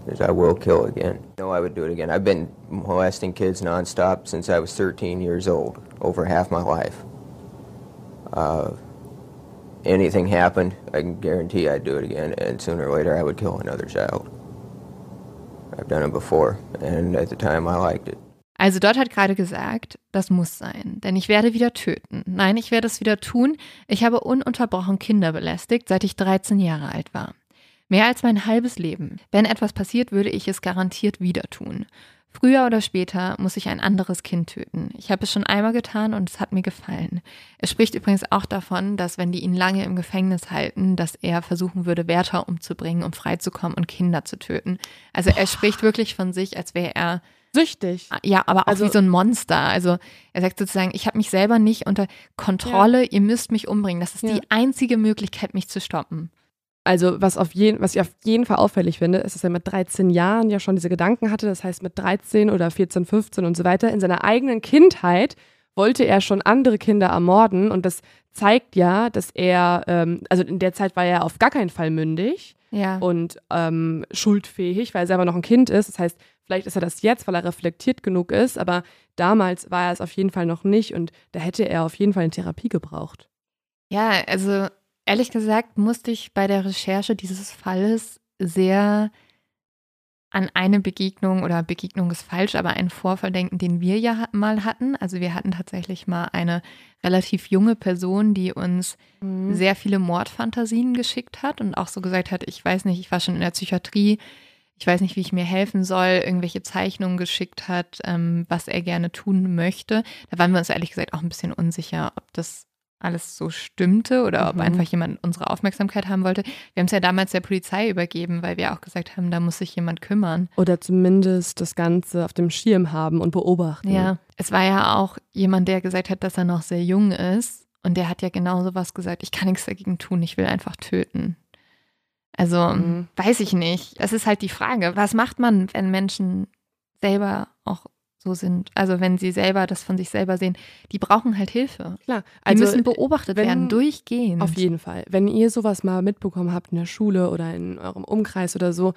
because I will kill again. No, I would do it again. I've been molesting kids nonstop since I was 13 years old, over half my life. Uh, anything happened, I can guarantee I'd do it again, and sooner or later I would kill another child. I've done it before, and at the time I liked it. Also dort hat gerade gesagt, das muss sein, denn ich werde wieder töten. Nein, ich werde es wieder tun. Ich habe ununterbrochen Kinder belästigt, seit ich 13 Jahre alt war. Mehr als mein halbes Leben. Wenn etwas passiert, würde ich es garantiert wieder tun. Früher oder später muss ich ein anderes Kind töten. Ich habe es schon einmal getan und es hat mir gefallen. Er spricht übrigens auch davon, dass wenn die ihn lange im Gefängnis halten, dass er versuchen würde, Wärter umzubringen, um freizukommen und Kinder zu töten. Also er spricht wirklich von sich, als wäre er Süchtig. ja, aber auch Also- wie so ein Monster. Also er sagt sozusagen, ich habe mich selber nicht unter Kontrolle, ihr müsst mich umbringen. Das ist Ja. die einzige Möglichkeit, mich zu stoppen. Also was, auf jeden, was ich auf jeden Fall auffällig finde, ist, dass er mit 13 Jahren ja schon diese Gedanken hatte. Das heißt, mit 13 oder 14, 15 und so weiter in seiner eigenen Kindheit wollte er schon andere Kinder ermorden. Und das zeigt ja, dass er, ähm, also in der Zeit war er auf gar keinen Fall mündig Ja. und ähm, schuldfähig, weil er selber noch ein Kind ist. Das heißt, vielleicht ist er das jetzt, weil er reflektiert genug ist, aber damals war er es auf jeden Fall noch nicht und da hätte er auf jeden Fall eine Therapie gebraucht. Ja, also ehrlich gesagt musste ich bei der Recherche dieses Falles sehr an eine Begegnung oder Begegnung ist falsch, aber einen Vorfall denken, den wir ja mal hatten. Also wir hatten tatsächlich mal eine relativ junge Person, die uns sehr viele Mordfantasien geschickt hat und auch so gesagt hat, ich weiß nicht, ich war schon in der Psychiatrie, ich weiß nicht, wie ich mir helfen soll, irgendwelche Zeichnungen geschickt hat, ähm, was er gerne tun möchte. Da waren wir uns ehrlich gesagt auch ein bisschen unsicher, ob das alles so stimmte oder ob Mhm. einfach jemand unsere Aufmerksamkeit haben wollte. Wir haben es ja damals der Polizei übergeben, weil wir auch gesagt haben, da muss sich jemand kümmern. Oder zumindest das Ganze auf dem Schirm haben und beobachten. Ja, es war ja auch jemand, der gesagt hat, dass er noch sehr jung ist. Und der hat ja genauso was gesagt, ich kann nichts dagegen tun, ich will einfach töten. Also, Mhm. weiß ich nicht. Es ist halt die Frage, was macht man, wenn Menschen selber auch so sind? Also, wenn sie selber das von sich selber sehen, die brauchen halt Hilfe. Klar. Die Also müssen beobachtet wenn- werden, durchgehend. Auf jeden Fall. Wenn ihr sowas mal mitbekommen habt in der Schule oder in eurem Umkreis oder so,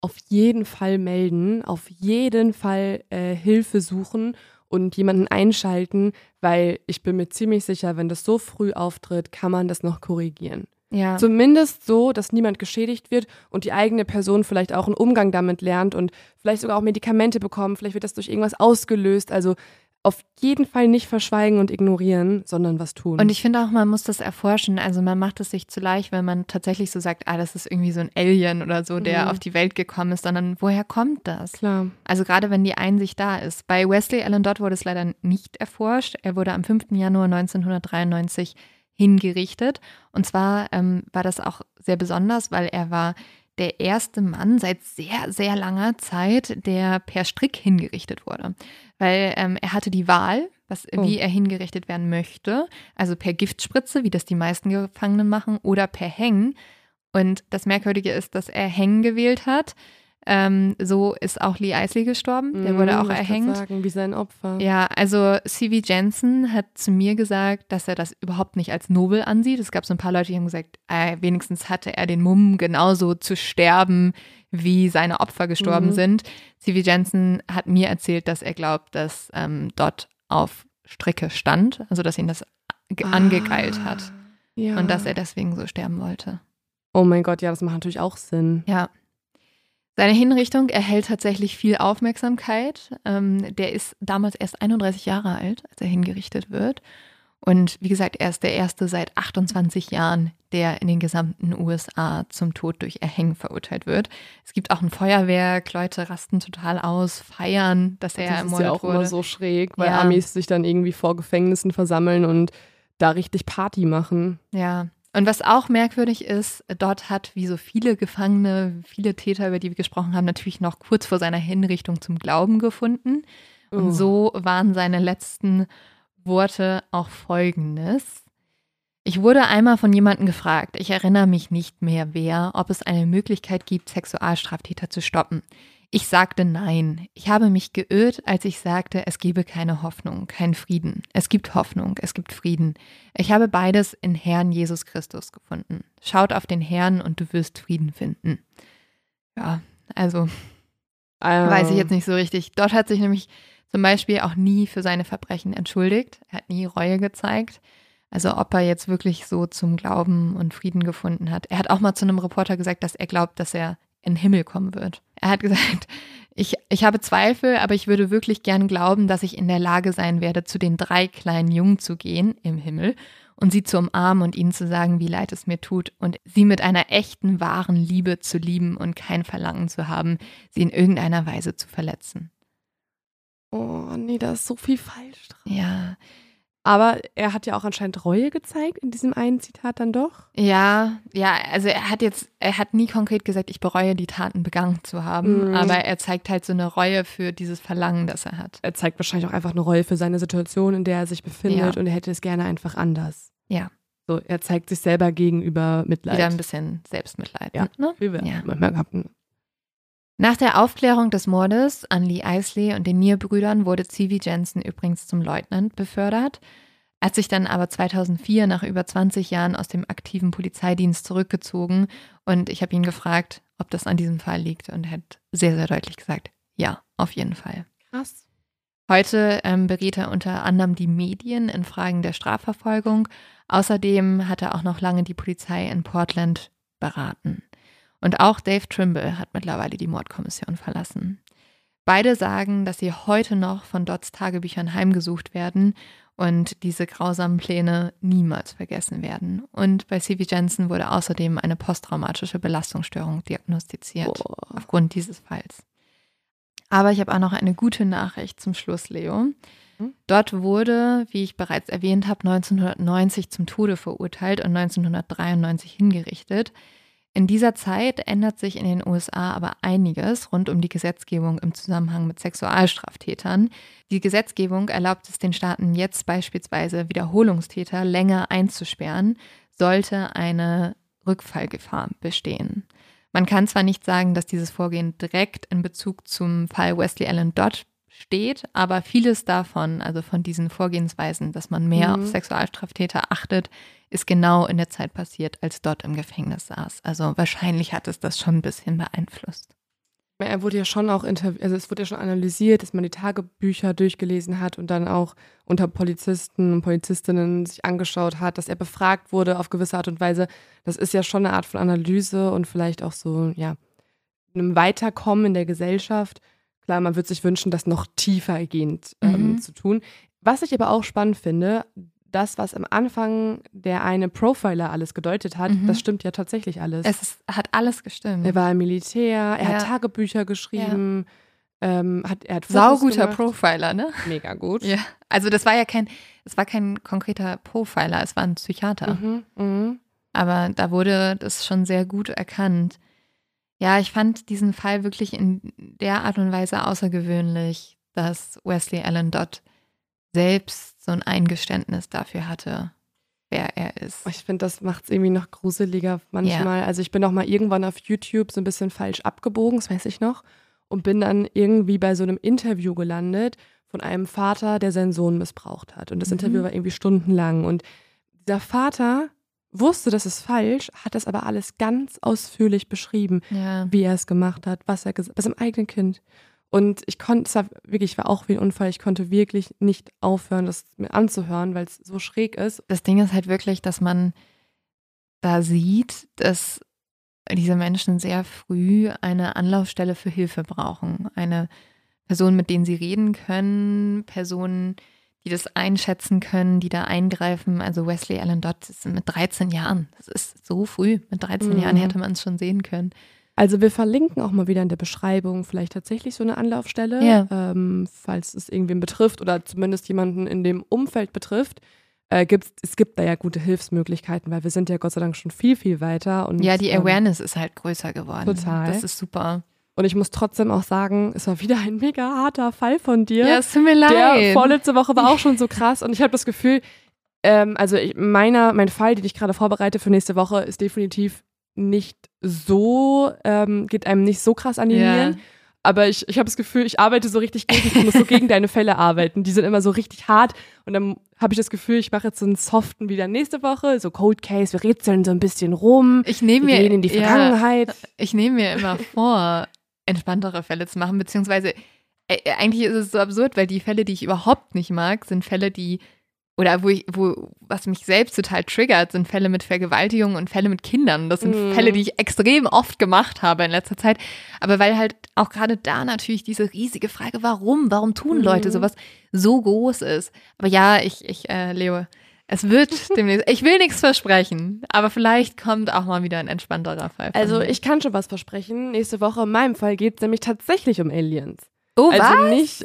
auf jeden Fall melden, auf jeden Fall äh, Hilfe suchen und jemanden einschalten, weil ich bin mir ziemlich sicher, wenn das so früh auftritt, kann man das noch korrigieren. Ja. Zumindest so, dass niemand geschädigt wird und die eigene Person vielleicht auch einen Umgang damit lernt und vielleicht sogar auch Medikamente bekommt. Vielleicht wird das durch irgendwas ausgelöst. Also auf jeden Fall nicht verschweigen und ignorieren, sondern was tun. Und ich finde auch, man muss das erforschen. Also man macht es sich zu leicht, wenn man tatsächlich so sagt, ah, das ist irgendwie so ein Alien oder so, der Mhm. auf die Welt gekommen ist, sondern woher kommt das? Klar. Also gerade wenn die Einsicht da ist. Bei Wesley Allen Dodd wurde es leider nicht erforscht. Er wurde am 5. Januar 1993 hingerichtet. Und zwar ähm, war das auch sehr besonders, weil er war der erste Mann seit sehr, sehr langer Zeit, der per Strick hingerichtet wurde. Weil ähm, er hatte die Wahl, was, Oh. wie er hingerichtet werden möchte. Also per Giftspritze, wie das die meisten Gefangenen machen, oder per Hängen. Und das Merkwürdige ist, dass er Hängen gewählt hat. Ähm, so ist auch Lee Isley gestorben. Der wurde Mhm, auch erhängt. Sagen, wie sein Opfer. Ja, also C.V. Jensen hat zu mir gesagt, dass er das überhaupt nicht als nobel ansieht. Es gab so ein paar Leute, die haben gesagt, äh, wenigstens hatte er den Mumm, genauso zu sterben, wie seine Opfer gestorben Mhm. sind. C.V. Jensen hat mir erzählt, dass er glaubt, dass ähm, dort auf Strecke stand, also dass ihn das Ah, angegeilt hat Ja. und dass er deswegen so sterben wollte. oh mein Gott, ja, das macht natürlich auch Sinn. Ja. Seine Hinrichtung erhält tatsächlich viel Aufmerksamkeit. Ähm, der ist damals erst 31 Jahre alt, als er hingerichtet wird. Und wie gesagt, er ist der erste seit 28 Jahren, der in den gesamten USA zum Tod durch Erhängen verurteilt wird. Es gibt auch ein Feuerwerk, Leute rasten total aus, feiern, dass er das ist ermordet ja auch wurde. immer so schräg, weil Ja. Amis sich dann irgendwie vor Gefängnissen versammeln und da richtig Party machen. Ja. Und was auch merkwürdig ist, dort hat, wie so viele Gefangene, viele Täter, über die wir gesprochen haben, natürlich noch kurz vor seiner Hinrichtung zum Glauben gefunden. Und Oh. so waren seine letzten Worte auch folgendes. Ich wurde einmal von jemandem gefragt, ich erinnere mich nicht mehr wer, ob es eine Möglichkeit gibt, Sexualstraftäter zu stoppen. Ich sagte nein. Ich habe mich geirrt, als ich sagte, es gebe keine Hoffnung, keinen Frieden. Es gibt Hoffnung, es gibt Frieden. Ich habe beides in Herrn Jesus Christus gefunden. Schaut auf den Herrn und du wirst Frieden finden. Ja, also Ähm, weiß ich jetzt nicht so richtig. Dort hat sich nämlich zum Beispiel auch nie für seine Verbrechen entschuldigt. Er hat nie Reue gezeigt. Also ob er jetzt wirklich so zum Glauben und Frieden gefunden hat. Er hat auch mal zu einem Reporter gesagt, dass er glaubt, dass er in den Himmel kommen wird. Er hat gesagt, ich, ich habe Zweifel, aber ich würde wirklich gern glauben, dass ich in der Lage sein werde, zu den drei kleinen Jungen zu gehen im Himmel und sie zu umarmen und ihnen zu sagen, wie leid es mir tut und sie mit einer echten, wahren Liebe zu lieben und kein Verlangen zu haben, sie in irgendeiner Weise zu verletzen. Oh, nee, da ist so viel falsch dran. Ja, Aber er hat ja auch anscheinend Reue gezeigt in diesem einen Zitat dann doch. ja, ja, also er hat jetzt, er hat nie konkret gesagt, ich bereue die Taten begangen zu haben, Mhm. aber er zeigt halt so eine Reue für dieses Verlangen, das er hat. Er zeigt wahrscheinlich auch einfach eine Reue für seine Situation, in der er sich befindet Ja. und er hätte es gerne einfach anders. Ja. So, er zeigt sich selber gegenüber Mitleid. Wieder ein bisschen Selbstmitleid. Ja. Ne? Wie wir Ja. manchmal gehabt haben. Nach der Aufklärung des Mordes an Lee Isley und den Near-Brüdern wurde C.V. Jensen übrigens zum Leutnant befördert. Er hat sich dann aber 2004 nach über 20 Jahren aus dem aktiven Polizeidienst zurückgezogen und ich habe ihn gefragt, ob das an diesem Fall liegt und er hat sehr, sehr deutlich gesagt, ja, auf jeden Fall. Krass. Heute ähm, berät er unter anderem die Medien in Fragen der Strafverfolgung. Außerdem hat er auch noch lange die Polizei in Portland beraten. Und auch Dave Trimble hat mittlerweile die Mordkommission verlassen. Beide sagen, dass sie heute noch von Dodds Tagebüchern heimgesucht werden und diese grausamen Pläne niemals vergessen werden. Und bei C.V. Jensen wurde außerdem eine posttraumatische Belastungsstörung diagnostiziert Boah. aufgrund dieses Falls. Aber ich habe auch noch eine gute Nachricht zum Schluss, Leo. Mhm. Dort wurde, wie ich bereits erwähnt habe, 1990 zum Tode verurteilt und 1993 hingerichtet. In dieser Zeit ändert sich in den USA aber einiges rund um die Gesetzgebung im Zusammenhang mit Sexualstraftätern. Die Gesetzgebung erlaubt es den Staaten jetzt beispielsweise Wiederholungstäter länger einzusperren, sollte eine Rückfallgefahr bestehen. Man kann zwar nicht sagen, dass dieses Vorgehen direkt in Bezug zum Fall Wesley Allen Dodd steht, aber vieles davon, also von diesen Vorgehensweisen, dass man mehr Mhm. auf Sexualstraftäter achtet, ist genau in der Zeit passiert, als Dodd im Gefängnis saß. Also wahrscheinlich hat es das schon ein bisschen beeinflusst. Er wurde ja schon auch interviewt, also es wurde ja schon analysiert, dass man die Tagebücher durchgelesen hat und dann auch unter Polizisten und Polizistinnen sich angeschaut hat, dass er befragt wurde auf gewisse Art und Weise. Das ist ja schon eine Art von Analyse und vielleicht auch so, ja, einem Weiterkommen in der Gesellschaft. Klar, man würde sich wünschen, das noch tiefergehend ähm, Mhm. zu tun. Was ich aber auch spannend finde, das, was am Anfang der eine Profiler alles gedeutet hat, Mhm. das stimmt ja tatsächlich alles. Es ist, hat alles gestimmt. Er war im Militär, er Ja. hat Tagebücher geschrieben, ähm, hat, er hat Fotos Sauguter gemacht. Profiler, ne? Mega gut. Ja. Also das war ja kein, es war kein konkreter Profiler, es war ein Psychiater. Mhm, mhm. Aber da wurde das schon sehr gut erkannt. Ja, ich fand diesen Fall wirklich in der Art und Weise außergewöhnlich, dass Wesley Allen Dodd selbst so ein Eingeständnis dafür hatte, wer er ist. Ich finde, das macht es irgendwie noch gruseliger manchmal. Also ich bin auch mal irgendwann auf YouTube so ein bisschen falsch abgebogen, das weiß ich noch, und bin dann irgendwie bei so einem Interview gelandet von einem Vater, der seinen Sohn missbraucht hat. Und das Mhm. Interview war irgendwie stundenlang. Und dieser Vater wusste, das ist falsch, hat das aber alles ganz ausführlich beschrieben. Ja. wie er es gemacht hat, was er gesagt hat, bei seinem eigenen Kind. Und ich konnte, es war wirklich, war auch wie ein Unfall, ich konnte wirklich nicht aufhören, das mir anzuhören, weil es so schräg ist. Das Ding ist halt wirklich, dass man da sieht, dass diese Menschen sehr früh eine Anlaufstelle für Hilfe brauchen. Eine Person, mit denen sie reden können, Personen, die das einschätzen können, die da eingreifen. Also Wesley Allen Dodd ist mit 13 Jahren. Das ist so früh. Mit 13 Mhm. Jahren hätte man es schon sehen können. Also wir verlinken auch mal wieder in der Beschreibung vielleicht tatsächlich so eine Anlaufstelle, Ja. ähm, falls es irgendwen betrifft oder zumindest jemanden in dem Umfeld betrifft. Äh, gibt's, es gibt da ja gute Hilfsmöglichkeiten, weil wir sind ja Gott sei Dank schon viel, viel weiter. Und, Ja, die ähm, Awareness ist halt größer geworden. Total. Das ist super. Und ich muss trotzdem auch sagen, es war wieder ein mega harter Fall von dir. Ja, es tut mir leid. Der vorletzte Woche war auch schon so krass und ich habe das Gefühl, ähm, also ich, meiner, mein Fall, den ich gerade vorbereite für nächste Woche, ist definitiv nicht so, ähm, geht einem nicht so krass an die Ja. Nieren. Aber ich, ich habe das Gefühl, ich arbeite so richtig gegen, ich muss so gegen deine Fälle arbeiten. Die sind immer so richtig hart. Und dann habe ich das Gefühl, ich mache jetzt so einen soften wieder nächste Woche, so Cold Case, wir rätseln so ein bisschen rum. ich nehme mir gehen in die ja, Vergangenheit. Ich nehme mir immer vor, entspanntere Fälle zu machen, beziehungsweise äh, eigentlich ist es so absurd, weil die Fälle, die ich überhaupt nicht mag, sind Fälle, die oder wo ich, wo, was mich selbst total triggert, sind Fälle mit Vergewaltigung und Fälle mit Kindern. Das sind Mhm. Fälle, die ich extrem oft gemacht habe in letzter Zeit. Aber weil halt auch gerade da natürlich diese riesige Frage, warum, warum tun Leute Mhm. sowas, so groß ist. Aber ja, ich, ich, äh, Leo, es wird demnächst, ich will nichts versprechen, aber vielleicht kommt auch mal wieder ein entspannterer Fall. Also ich kann schon was versprechen. Nächste Woche in meinem Fall geht es nämlich tatsächlich um Aliens. oh, also was? nicht,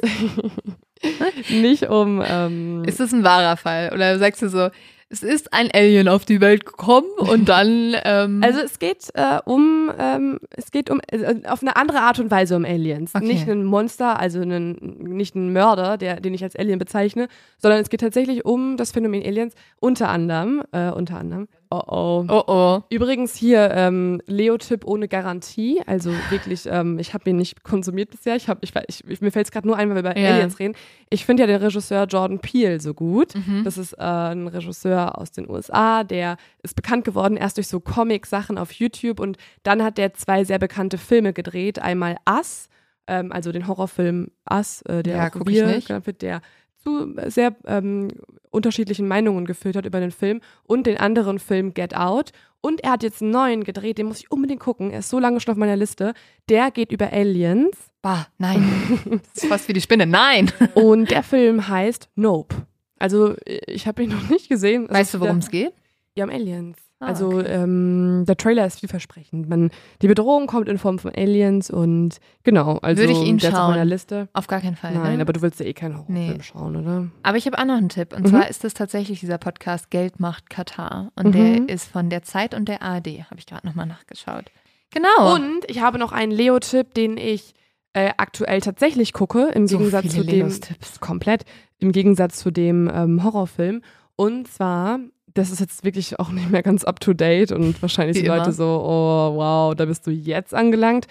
nicht um. Ähm, Ist das ein wahrer Fall? Oder sagst du so, es ist ein Alien auf die Welt gekommen und dann. Ähm, Also es geht äh, um, ähm, es geht um äh, auf eine andere Art und Weise um Aliens. Okay. Nicht ein Monster, also einen, nicht ein Mörder, der, den ich als Alien bezeichne, sondern es geht tatsächlich um das Phänomen Aliens. Unter anderem, äh, unter anderem. Oh oh. oh oh. Übrigens hier ähm, Leo-Tipp ohne Garantie. Also wirklich, ähm, ich habe ihn nicht konsumiert bisher. Ich hab, ich, ich, mir fällt es gerade nur ein, weil wir über Ja. Aliens reden. Ich finde ja den Regisseur Jordan Peele so gut. Mhm. Das ist äh, ein Regisseur aus den USA, der ist bekannt geworden erst durch so Comic-Sachen auf YouTube und dann hat der zwei sehr bekannte Filme gedreht. Einmal Us, ähm, also den Horrorfilm Us, äh, der Ja, auch nicht. genannt wird, der zu sehr ähm, unterschiedlichen Meinungen geführt hat über den Film und den anderen Film Get Out. Und er hat jetzt einen neuen gedreht, den muss ich unbedingt gucken. Er ist so lange schon auf meiner Liste. Der geht über Aliens Bah, nein. Das ist fast wie die Spinne. Nein. und der Film heißt Nope. Also ich habe ihn noch nicht gesehen. Es Weißt du, worum es geht? Ja, um Aliens. Ah, also okay. ähm, der Trailer ist vielversprechend. Man, die Bedrohung kommt in Form von Aliens und genau, also Würde ich ihn der auf schauen? meiner Liste. Auf gar keinen Fall. Nein, ne? aber du willst ja eh keinen Horrorfilm Nee. schauen, oder? Aber ich habe auch noch einen Tipp. Und Mhm. zwar ist es tatsächlich dieser Podcast Geld macht Katar. Und Mhm. der ist von der Zeit und der ARD. Habe ich gerade nochmal nachgeschaut. Genau. Und ich habe noch einen Leo-Tipp, den ich äh, aktuell tatsächlich gucke, im So Gegensatz zu dem komplett, im Gegensatz zu dem ähm, Horrorfilm. Und zwar, das ist jetzt wirklich auch nicht mehr ganz up to date und wahrscheinlich Wie die Leute so, oh wow, da bist du jetzt angelangt.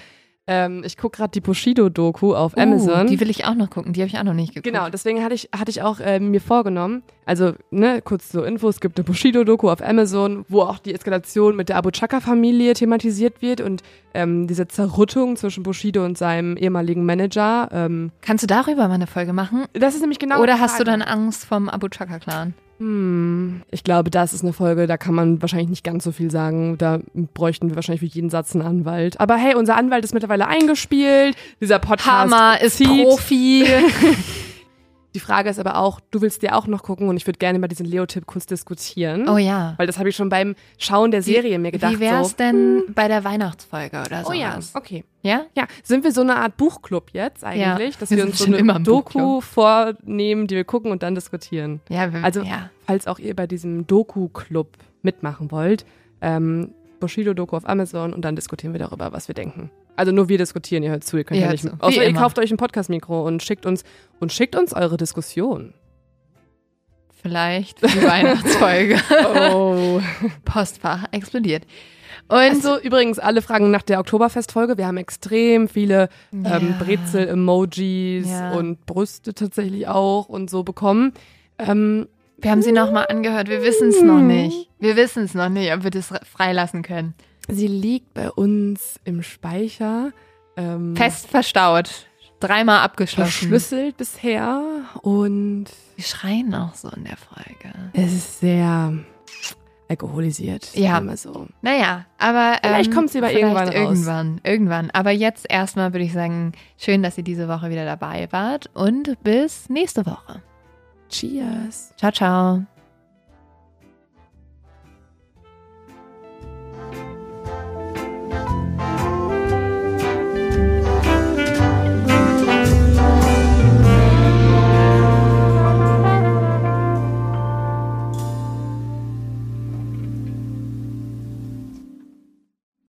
Ähm, ich gucke gerade die Bushido-Doku auf Amazon. Uh, die will ich auch noch gucken. Die habe ich auch noch nicht geguckt. Genau, deswegen hatte ich, hatte ich auch äh, mir vorgenommen, also ne, kurz zur Info, es gibt eine Bushido-Doku auf Amazon, wo auch die Eskalation mit der Abu Chaka-Familie thematisiert wird und ähm, diese Zerrüttung zwischen Bushido und seinem ehemaligen Manager. Ähm, Kannst du darüber mal eine Folge machen? das ist nämlich genau Oder hast du dann Angst vom Abu Chaka-Clan? Hm, ich glaube, das ist eine Folge, da kann man wahrscheinlich nicht ganz so viel sagen. Da bräuchten wir wahrscheinlich für jeden Satz einen Anwalt. Aber hey, unser Anwalt ist mittlerweile eingespielt. Dieser Podcast Hammer ist zieht. Profi. Die Frage ist aber auch, du willst dir auch noch gucken und ich würde gerne über diesen Leo-Tipp kurz diskutieren. Oh ja. Weil das habe ich schon beim Schauen der Serie mir gedacht. Wie wär's so, denn bei der Weihnachtsfolge oder so? Oh ja, okay. Ja? Ja, sind wir so eine Art Buchclub jetzt eigentlich, dass wir wir uns so eine Doku vornehmen, die wir gucken und dann diskutieren. Ja, wir, Also, ja. falls auch ihr bei diesem Doku-Club mitmachen wollt, ähm, Bushido-Doku auf Amazon und dann diskutieren wir darüber, was wir denken. Also nur wir diskutieren, ihr hört zu, ihr könnt Ihr ja nicht. wie Außer ihr immer. kauft euch ein Podcast-Mikro und schickt uns und schickt uns eure Diskussion. Vielleicht für die Weihnachtsfolge. Oh. Postfach explodiert. Und Also übrigens alle Fragen nach der Oktoberfest-Folge. Wir haben extrem viele ähm, Ja. Brezel-Emojis Ja. und Brüste tatsächlich auch und so bekommen. Ähm, wir haben sie nochmal angehört. Wir wissen es noch nicht. Wir wissen es noch nicht, ob wir das re- freilassen können. Sie liegt bei uns im Speicher. Ähm, Fest verstaut. Dreimal abgeschlossen. verschlüsselt bisher und Wir schreien auch so in der Folge. es ist sehr alkoholisiert. Ja. mal so. Naja, aber. Vielleicht ähm, kommt sie aber vielleicht irgendwann raus. Irgendwann, irgendwann. Aber jetzt erstmal würde ich sagen, schön, dass ihr diese Woche wieder dabei wart und bis nächste Woche. Cheers. Ciao, ciao.